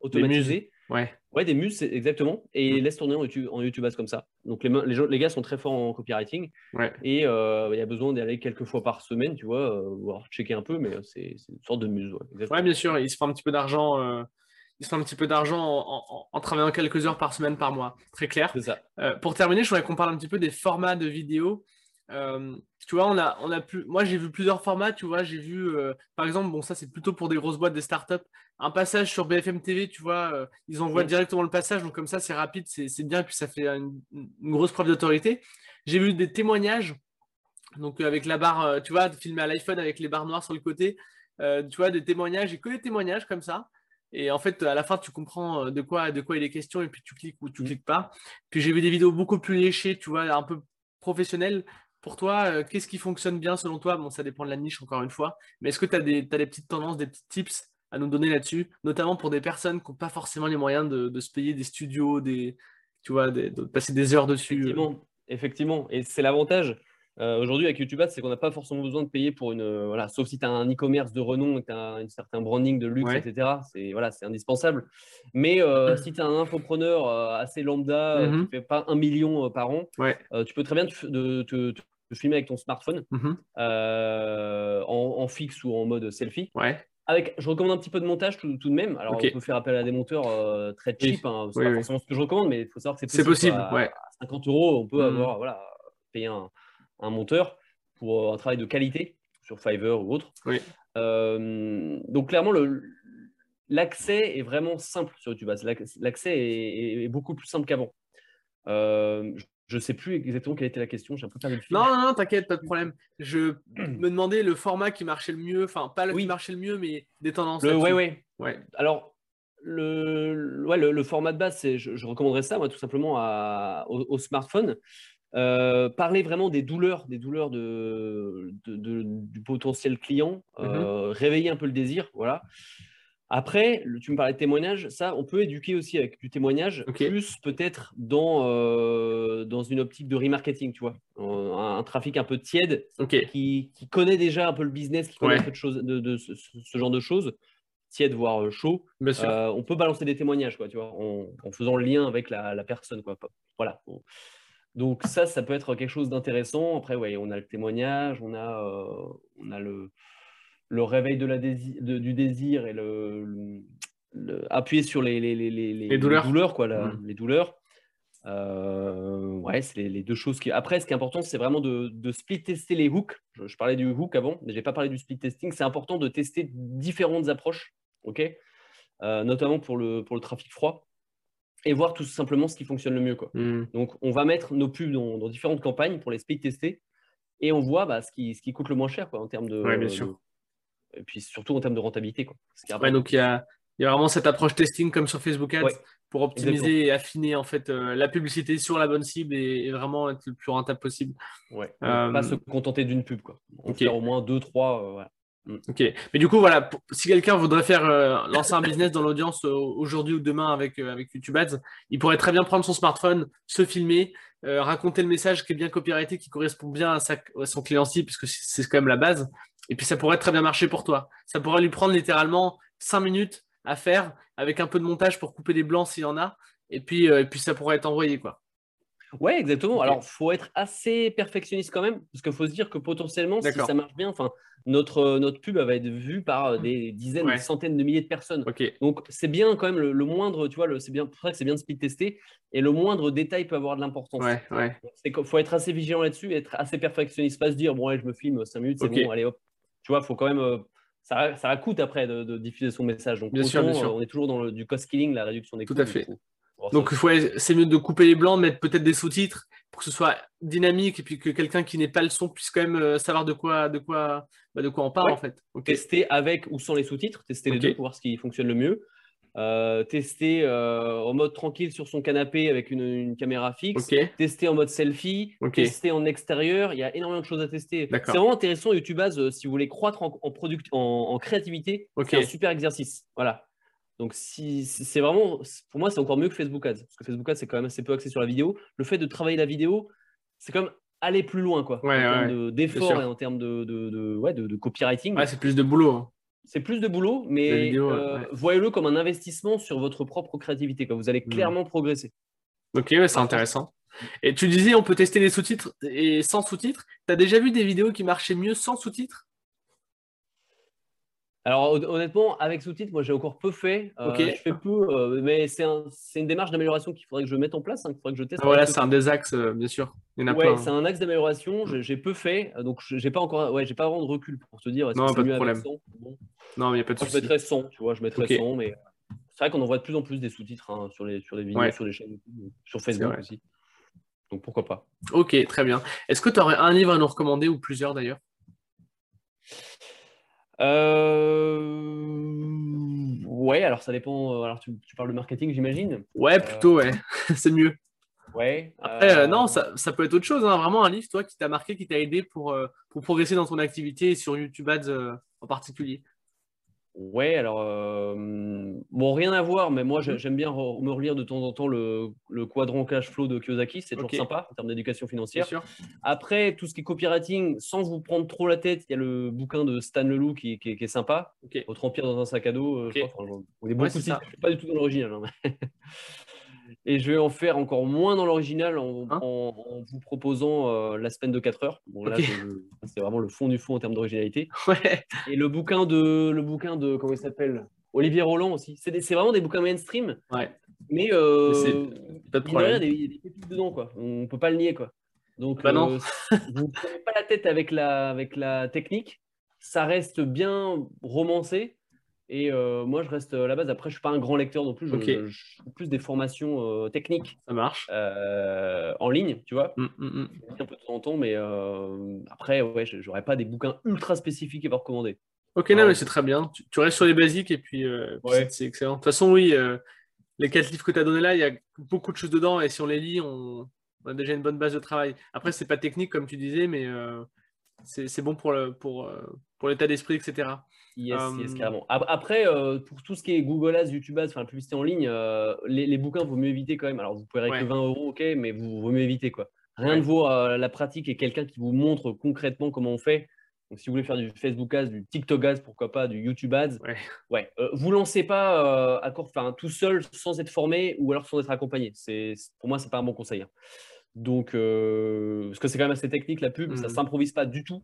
B: automatisés.
A: Ouais.
B: Ouais, des muses, exactement. Et mm. laisse tourner en YouTube, en YouTube comme ça. Donc les, les, les, gars sont très forts en copywriting.
A: Ouais.
B: Et euh, il y a besoin aller quelques fois par semaine, tu vois, euh, voir checker un peu, mais c'est une sorte de muse.
A: Ouais, bien sûr. Ils se font un petit peu d'argent. Euh, ils se font un petit peu d'argent en, travaillant quelques heures par semaine, par mois. Très clair.
B: Ça.
A: pour terminer, je voudrais qu'on parle un petit peu des formats de vidéos. tu vois, on a, on a plus, moi j'ai vu plusieurs formats, tu vois, j'ai vu, par exemple, bon, ça c'est plutôt pour des grosses boîtes, des startups, un passage sur BFM TV, tu vois, euh, ils envoient directement le passage, donc comme ça c'est rapide, c'est bien, et puis ça fait une, grosse preuve d'autorité. J'ai vu des témoignages, donc euh, avec la barre, euh, tu vois, filmé à l'iPhone avec les barres noires sur le côté, tu vois, des témoignages et que des témoignages comme ça. Et en fait, à la fin, tu comprends de quoi, de quoi il est question et puis tu cliques ou tu mmh. cliques pas. Puis j'ai vu des vidéos beaucoup plus léchées, tu vois, un peu professionnelles. Pour toi, qu'est-ce qui fonctionne bien selon toi? Bon, ça dépend de la niche, encore une fois. Mais est-ce que tu as des petites tendances, des petits tips? À nous donner là-dessus, notamment pour des personnes qui n'ont pas forcément les moyens de, se payer des studios, des, tu vois, de passer des heures dessus.
B: Effectivement, effectivement. et c'est l'avantage. Euh, aujourd'hui, avec YouTube c'est qu'on n'a pas forcément besoin de payer pour une. Euh, voilà, sauf si tu as un e-commerce de renom tu as un certain branding de luxe, etc. C'est voilà, indispensable. Mais euh, si tu es un infopreneur assez lambda, qui ne mmh fait pas un million par an, tu peux très bien te, filmer avec ton smartphone mmh en, fixe ou en mode selfie. Avec, je recommande un petit peu de montage tout, de même. Alors, on peut faire appel à des monteurs très cheap. Hein, c'est pas forcément ce que je recommande, mais il faut savoir que
A: c'est possible.
B: C'est possible. À, 50 euros, on peut mmh avoir voilà, payer un, un monteur pour euh, un travail de qualité sur Fiverr ou autre. Euh, donc clairement, l'accès est vraiment simple sur YouTube. L'accès est, beaucoup plus simple qu'avant. Euh, je ne sais plus exactement quelle était la question. J'ai un peu perdu le
A: fil. Non, non, non t'inquiète, pas de problème. Je [CLEARS THROAT] me demandais le format qui marchait le mieux. Enfin, pas le qui marchait le mieux, mais des tendances.
B: Oui, oui. Ouais. Alors, le, ouais, le, format de base, je, je recommanderais ça, moi, tout simplement au, smartphone. Euh, parler vraiment des douleurs, des douleurs de, du potentiel client, mmh euh, réveiller un peu le désir, voilà. Après, tu me parlais de témoignage, ça, on peut éduquer aussi avec du témoignage, plus peut-être dans, euh, dans une optique de remarketing, tu vois, un, trafic un peu tiède, qui, connaît déjà un peu le business, qui connaît un peu de, choses, de, ce, genre de choses, tiède voire chaud. on peut balancer des témoignages, quoi, tu vois, en, faisant le lien avec la, personne, quoi. Voilà. Donc ça, ça peut être quelque chose d'intéressant. Après, ouais, on a le témoignage, on a, euh, on a le, le réveil de la du désir et le, appuyer sur les, les, les, les douleurs. quoi, mmh. les douleurs. Euh, ouais, c'est les, deux choses qui. Après, ce qui est important, c'est vraiment de, de, split tester les hooks. Je, parlais du hook avant, mais j'ai pas parlé du split testing. C'est important de tester différentes approches, ok, euh, notamment pour le pour le trafic froid et voir tout simplement ce qui fonctionne le mieux. Quoi. Hmm. Donc, on va mettre nos pubs dans, différentes campagnes pour les speed tester et on voit bah, ce, qui, ce qui coûte le moins cher quoi, en termes de.
A: Ouais, bien sûr.
B: Et puis surtout en termes de rentabilité. Quoi.
A: donc, il y a, y a, vraiment cette approche testing comme sur Facebook Ads pour optimiser et affiner en fait euh, la publicité sur la bonne cible et, vraiment être le plus rentable possible.
B: Ouais. Euh, pas se contenter d'une pub. Quoi. On faire au moins deux, trois. Euh, voilà.
A: Mm. Ok, mais du coup, voilà, si quelqu'un voudrait faire lancer un business dans l'audience aujourd'hui ou demain avec, avec YouTube Ads, il pourrait très bien prendre son smartphone, se filmer, raconter le message qui est bien copyrighté, qui correspond bien à, sa, son client cible, puisque c'est quand même la base. Et puis ça pourrait très bien marcher pour toi. Ça pourrait lui prendre littéralement 5 minutes à faire avec un peu de montage pour couper les blancs s'il y en a. Et puis, et puis ça pourrait être envoyé. quoi.
B: Ouais, exactement. Alors, il faut être assez perfectionniste quand même, parce qu'il faut se dire que potentiellement, si ça marche bien, enfin, notre, notre pub va être vue par euh, des dizaines, des centaines de milliers de personnes. Donc, c'est bien quand même le, moindre, tu vois, c'est bien pour ça que c'est bien de speed tester, et le moindre détail peut avoir de l'importance.
A: Il
B: faut être assez vigilant là-dessus, être assez perfectionniste, pas se dire, bon, je me filme 5 minutes, c'est bon, allez hop. Tu vois, il faut quand même. Euh, ça, ça coûte après de, diffuser son message. Donc, bien sûr, on est toujours dans le, du cost killing, la réduction des
A: coûts. Tout à fait. Donc, c'est mieux de couper les blancs, mettre peut-être des sous-titres pour que ce soit dynamique et puis que quelqu'un qui n'ait pas le son puisse quand même euh, savoir de quoi, de quoi, bah, de quoi on parle en fait.
B: Tester avec ou sans les sous-titres, tester les deux pour voir ce qui fonctionne le mieux. Euh, tester euh, en mode tranquille sur son canapé avec une, caméra fixe, tester en mode selfie, tester en extérieur. Il y a énormément de choses à tester. C'est vraiment intéressant YouTube si vous voulez croître en, en, en créativité. C'est un super exercice. Voilà. Donc, si, c'est vraiment, pour moi, c'est encore mieux que Facebook Ads. Parce que Facebook Ads, c'est quand même assez peu axé sur la vidéo. Le fait de travailler la vidéo, c'est comme aller plus loin, quoi. en termes d'effort et en termes de, de, ouais, de, copywriting.
A: c'est plus de boulot. Hein.
B: C'est plus de boulot, mais euh, voyez-le comme un investissement sur votre propre créativité. Quoi. Vous allez mmh. clairement progresser.
A: Ok, c'est intéressant. Et tu disais, on peut tester les sous-titres et sans sous-titres. Tu as déjà vu des vidéos qui marchaient mieux sans sous-titres?
B: Alors honnêtement, avec sous-titres, moi j'ai encore peu fait. Euh, je fais peu, euh, mais c'est une démarche d'amélioration qu'il faudrait que je mette en place, hein, qu'il faudrait que je teste.
A: voilà, c'est un des axes, euh, bien sûr.
B: ouais, c'est un axe d'amélioration. J'ai peu fait, donc j'ai pas encore, ouais, j'ai pas vraiment de recul pour te dire.
A: Non, pas de problème. Non, mais il n'y a pas de
B: souci. Je mettrais 100, tu vois, je mettrais 100, mais c'est vrai qu'on en voit de plus en plus des sous-titres hein, sur les sur les vidéos, sur les chaînes sur Facebook aussi. Donc pourquoi pas.
A: Ok, très bien. Est-ce que tu aurais un livre à nous recommander ou plusieurs d'ailleurs?
B: Euh... Ouais, alors ça dépend. Euh, alors tu, parles de marketing, j'imagine.
A: Ouais, euh, plutôt, ouais. [LAUGHS] c'est mieux.
B: Ouais.
A: Après, euh, non, ça, peut être autre chose. Hein. Vraiment un livre, toi, qui t'a marqué, qui t'a aidé pour, pour progresser dans ton activité et sur YouTube Ads en particulier.
B: Ouais, alors, euh, bon, rien à voir, mais moi, mmh. j'aime bien me relire de temps en temps le, le quadrant cash flow de Kiyosaki. C'est toujours sympa en termes d'éducation financière. Après, tout ce qui est copywriting, sans vous prendre trop la tête, il y a le bouquin de Stan Leloup qui, qui, est sympa. Votre empire dans un sac à dos. Euh, je crois, on est beaucoup Je suis pas du tout dans l'original. Hein, [LAUGHS] Et je vais en faire encore moins dans l'original en, hein vous proposant euh, la semaine de 4 heures. Bon, là, c'est vraiment le fond du fond en termes d'originalité. [LAUGHS] Ouais. Et le bouquin de, le bouquin de comment il s'appelle? Olivier Roland aussi. C'est vraiment des bouquins mainstream. Ouais. Mais, euh, pas de problème. Il y a des, pépites dedans, quoi. On peut pas le nier, quoi. Donc, bah non. Euh, [LAUGHS] vous ne prenez pas la tête avec la, avec la technique. Ça reste bien romancé et euh, moi, je reste à la base. Après, je ne suis pas un grand lecteur non plus. Je, fais plus des formations euh, techniques.
A: Ça marche.
B: Euh, en ligne, tu vois. Mmh, mmh, mmh. Un peu de temps en temps, mais après, ouais, je n'aurais pas des bouquins ultra spécifiques à vous recommander.
A: Ok, non, mais c'est très bien. Tu, restes sur les basiques et puis, c'est excellent. De toute façon, oui, les quatre livres que tu as donnés là, il y a beaucoup de choses dedans et si on les lit, on, a déjà une bonne base de travail. Après, c'est pas technique comme tu disais, mais c'est bon pour l'état pour, pour d'esprit, etc.
B: Yes, yes, carrément. Après, euh, pour tout ce qui est Google Ads, YouTube Ads, enfin la publicité en ligne, euh, les, les, bouquins, vaut mieux éviter quand même. Alors, vous pouvez avec 20 euros, ok, mais vous vaut mieux éviter quoi. Rien de vaut euh, la pratique et quelqu'un qui vous montre concrètement comment on fait. Donc, si vous voulez faire du Facebook Ads, du TikTok Ads, pourquoi pas, du YouTube Ads, ouais, ouais vous lancez pas à court, enfin, tout seul, sans être formé ou alors sans être accompagné. C'est pour moi, c'est pas un bon conseil. Hein. Donc, parce que c'est quand même assez technique la pub, ça mmh. s'improvise pas du tout.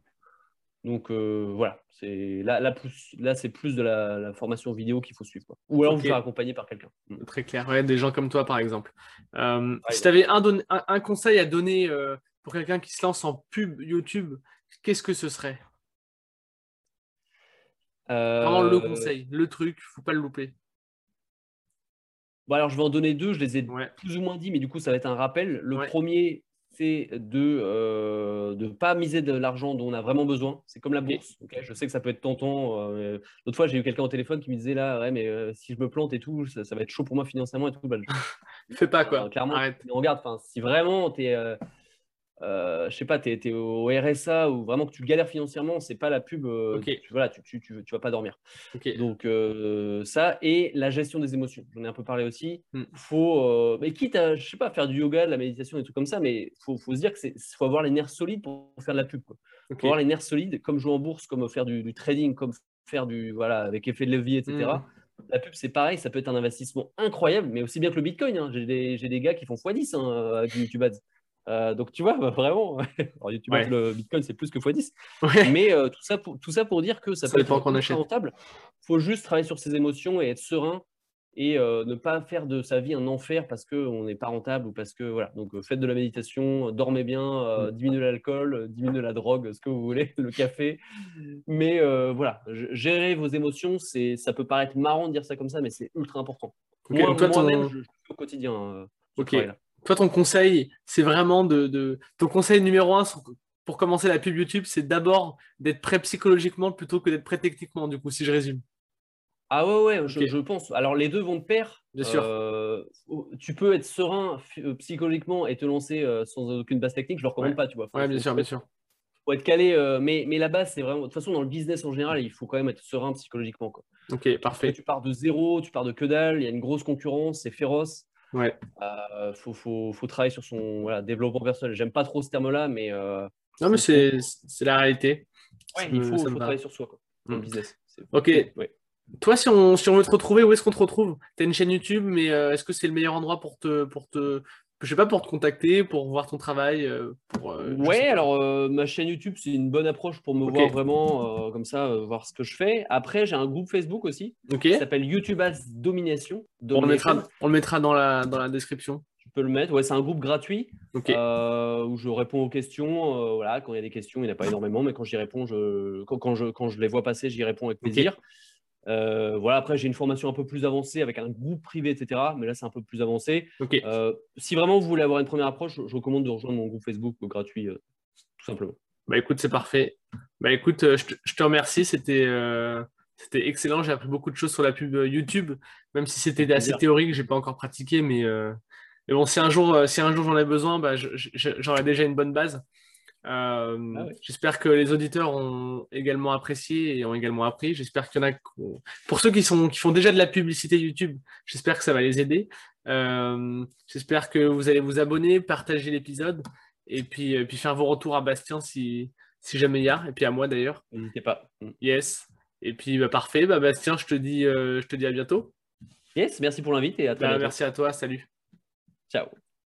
B: Donc euh, voilà, c'est là, là, là c'est plus de la, formation vidéo qu'il faut suivre. Ou alors vous faire accompagner par quelqu'un.
A: Mm. Très clair, ouais, des gens comme toi par exemple. Euh, si tu avais un, un, conseil à donner euh, pour quelqu'un qui se lance en pub YouTube, qu'est-ce que ce serait? Vraiment le conseil, le truc, faut pas le louper.
B: Bon alors je vais en donner deux, je les ai plus ou moins dit, mais du coup ça va être un rappel. Le premier, c'est de ne euh, pas miser de l'argent dont on a vraiment besoin. C'est comme la bourse. je sais que ça peut être tentant. Euh, L'autre fois, j'ai eu quelqu'un au téléphone qui me disait là, ouais, mais euh, si je me plante et tout, ça, va être chaud pour moi financièrement et tout. Bah, [LAUGHS]
A: Fais pas quoi.
B: clairement. Arrête. regarde, si vraiment tu es euh, je sais pas, tu es, au RSA ou vraiment que tu galères financièrement, c'est pas la pub, euh, tu, voilà, tu, tu, tu, vas pas dormir. Donc euh, ça et la gestion des émotions, j'en ai un peu parlé aussi. Hmm. Faut, mais quitte à, je sais pas, faire du yoga, de la méditation, des trucs comme ça, mais faut, faut se dire que c'est, faut avoir les nerfs solides pour faire de la pub. Il faut avoir les nerfs solides, comme jouer en bourse, comme faire du, trading, comme faire du, voilà, avec effet de levier, etc. Hmm. La pub, c'est pareil, ça peut être un investissement incroyable, mais aussi bien que le Bitcoin. Hein. J'ai des, des, gars qui font x10 hein, avec YouTube Ads. Euh, donc tu vois, bah, vraiment, [LAUGHS] YouTube, le Bitcoin c'est plus que x10. Mais euh, tout, ça pour, tout ça pour dire que ça, peut être rentable. Il faut juste travailler sur ses émotions et être serein et euh, ne pas faire de sa vie un enfer parce qu'on n'est pas rentable ou parce que voilà. Donc faites de la méditation, dormez bien, mm. diminuez l'alcool, diminuez la drogue, ce que vous voulez, [LAUGHS] le café. Mais voilà, gérer vos émotions, c'est ça peut paraître marrant de dire ça comme ça, mais c'est ultra important. Moi, je, je, au quotidien.
A: ok. Toi, ton conseil, c'est vraiment de, Ton conseil numéro un pour commencer la pub YouTube, c'est d'abord d'être prêt psychologiquement plutôt que d'être prêt techniquement, du coup, si je résume.
B: Ah ouais, ouais, je, pense. Alors, les deux vont de pair.
A: Bien sûr. Euh,
B: tu peux être serein euh, psychologiquement et te lancer euh, sans aucune base technique. Je ne le recommande pas, tu vois.
A: ouais, bien sûr, bien sûr.
B: Faut être calé, mais, mais la base, c'est vraiment. De toute façon, dans le business en général, il faut quand même être serein psychologiquement. Quoi.
A: Ok, parfait.
B: tu pars de zéro, tu pars de que dalle, il y a une grosse concurrence, c'est féroce.
A: Ouais.
B: Euh, faut, faut, faut, travailler sur son voilà, développement personnel. J'aime pas trop ce terme-là, mais. Euh,
A: non, mais c'est la réalité.
B: Ouais, il faut, faut travailler sur soi, quoi, dans le mm. business.
A: Ok. Toi, si on, si on veut te retrouver, où est-ce qu'on te retrouve? Tu as une chaîne YouTube, mais euh, est-ce que c'est le meilleur endroit pour te, pour te, je sais pas, pour te contacter, pour voir ton travail euh, pour,
B: euh, Ouais, alors euh, ma chaîne YouTube, c'est une bonne approche pour me voir vraiment, comme ça, voir ce que je fais. Après, j'ai un groupe Facebook aussi qui s'appelle YouTube as Domination.
A: On, le mettra, on le mettra dans la, dans la description.
B: Tu peux le mettre. Ouais, c'est un groupe gratuit où je réponds aux questions. voilà, quand il y a des questions, il n'y en a pas énormément, mais quand j'y réponds, je, quand, je, quand je les vois passer, j'y réponds avec plaisir. Euh, voilà, après, j'ai une formation un peu plus avancée avec un groupe privé, etc. Mais là, c'est un peu plus avancé. Euh, si vraiment vous voulez avoir une première approche, je, recommande de rejoindre mon groupe Facebook gratuit, euh, tout simplement.
A: Bah écoute, c'est parfait. Bah écoute, je te, remercie. C'était C'était excellent. J'ai appris beaucoup de choses sur la pub YouTube, même si c'était assez théorique, j'ai pas encore pratiqué, mais, bon, si un jour, si un jour j'en ai besoin, bah, j'aurai déjà une bonne base. Euh, ah j'espère que les auditeurs ont également apprécié et ont également appris. J'espère qu'il y en a. Pour ceux qui, sont, qui font déjà de la publicité YouTube, j'espère que ça va les aider. Euh, j'espère que vous allez vous abonner, partager l'épisode et puis, euh, puis faire vos retours à Bastien si, si jamais il y a. Et puis à moi d'ailleurs.
B: N'hésitez pas.
A: Yes. Et puis bah, parfait. Bah, Bastien, je te, dis, je te dis à bientôt.
B: Yes, merci pour l'invite et à
A: bah, Merci à toi. Salut.
B: Ciao.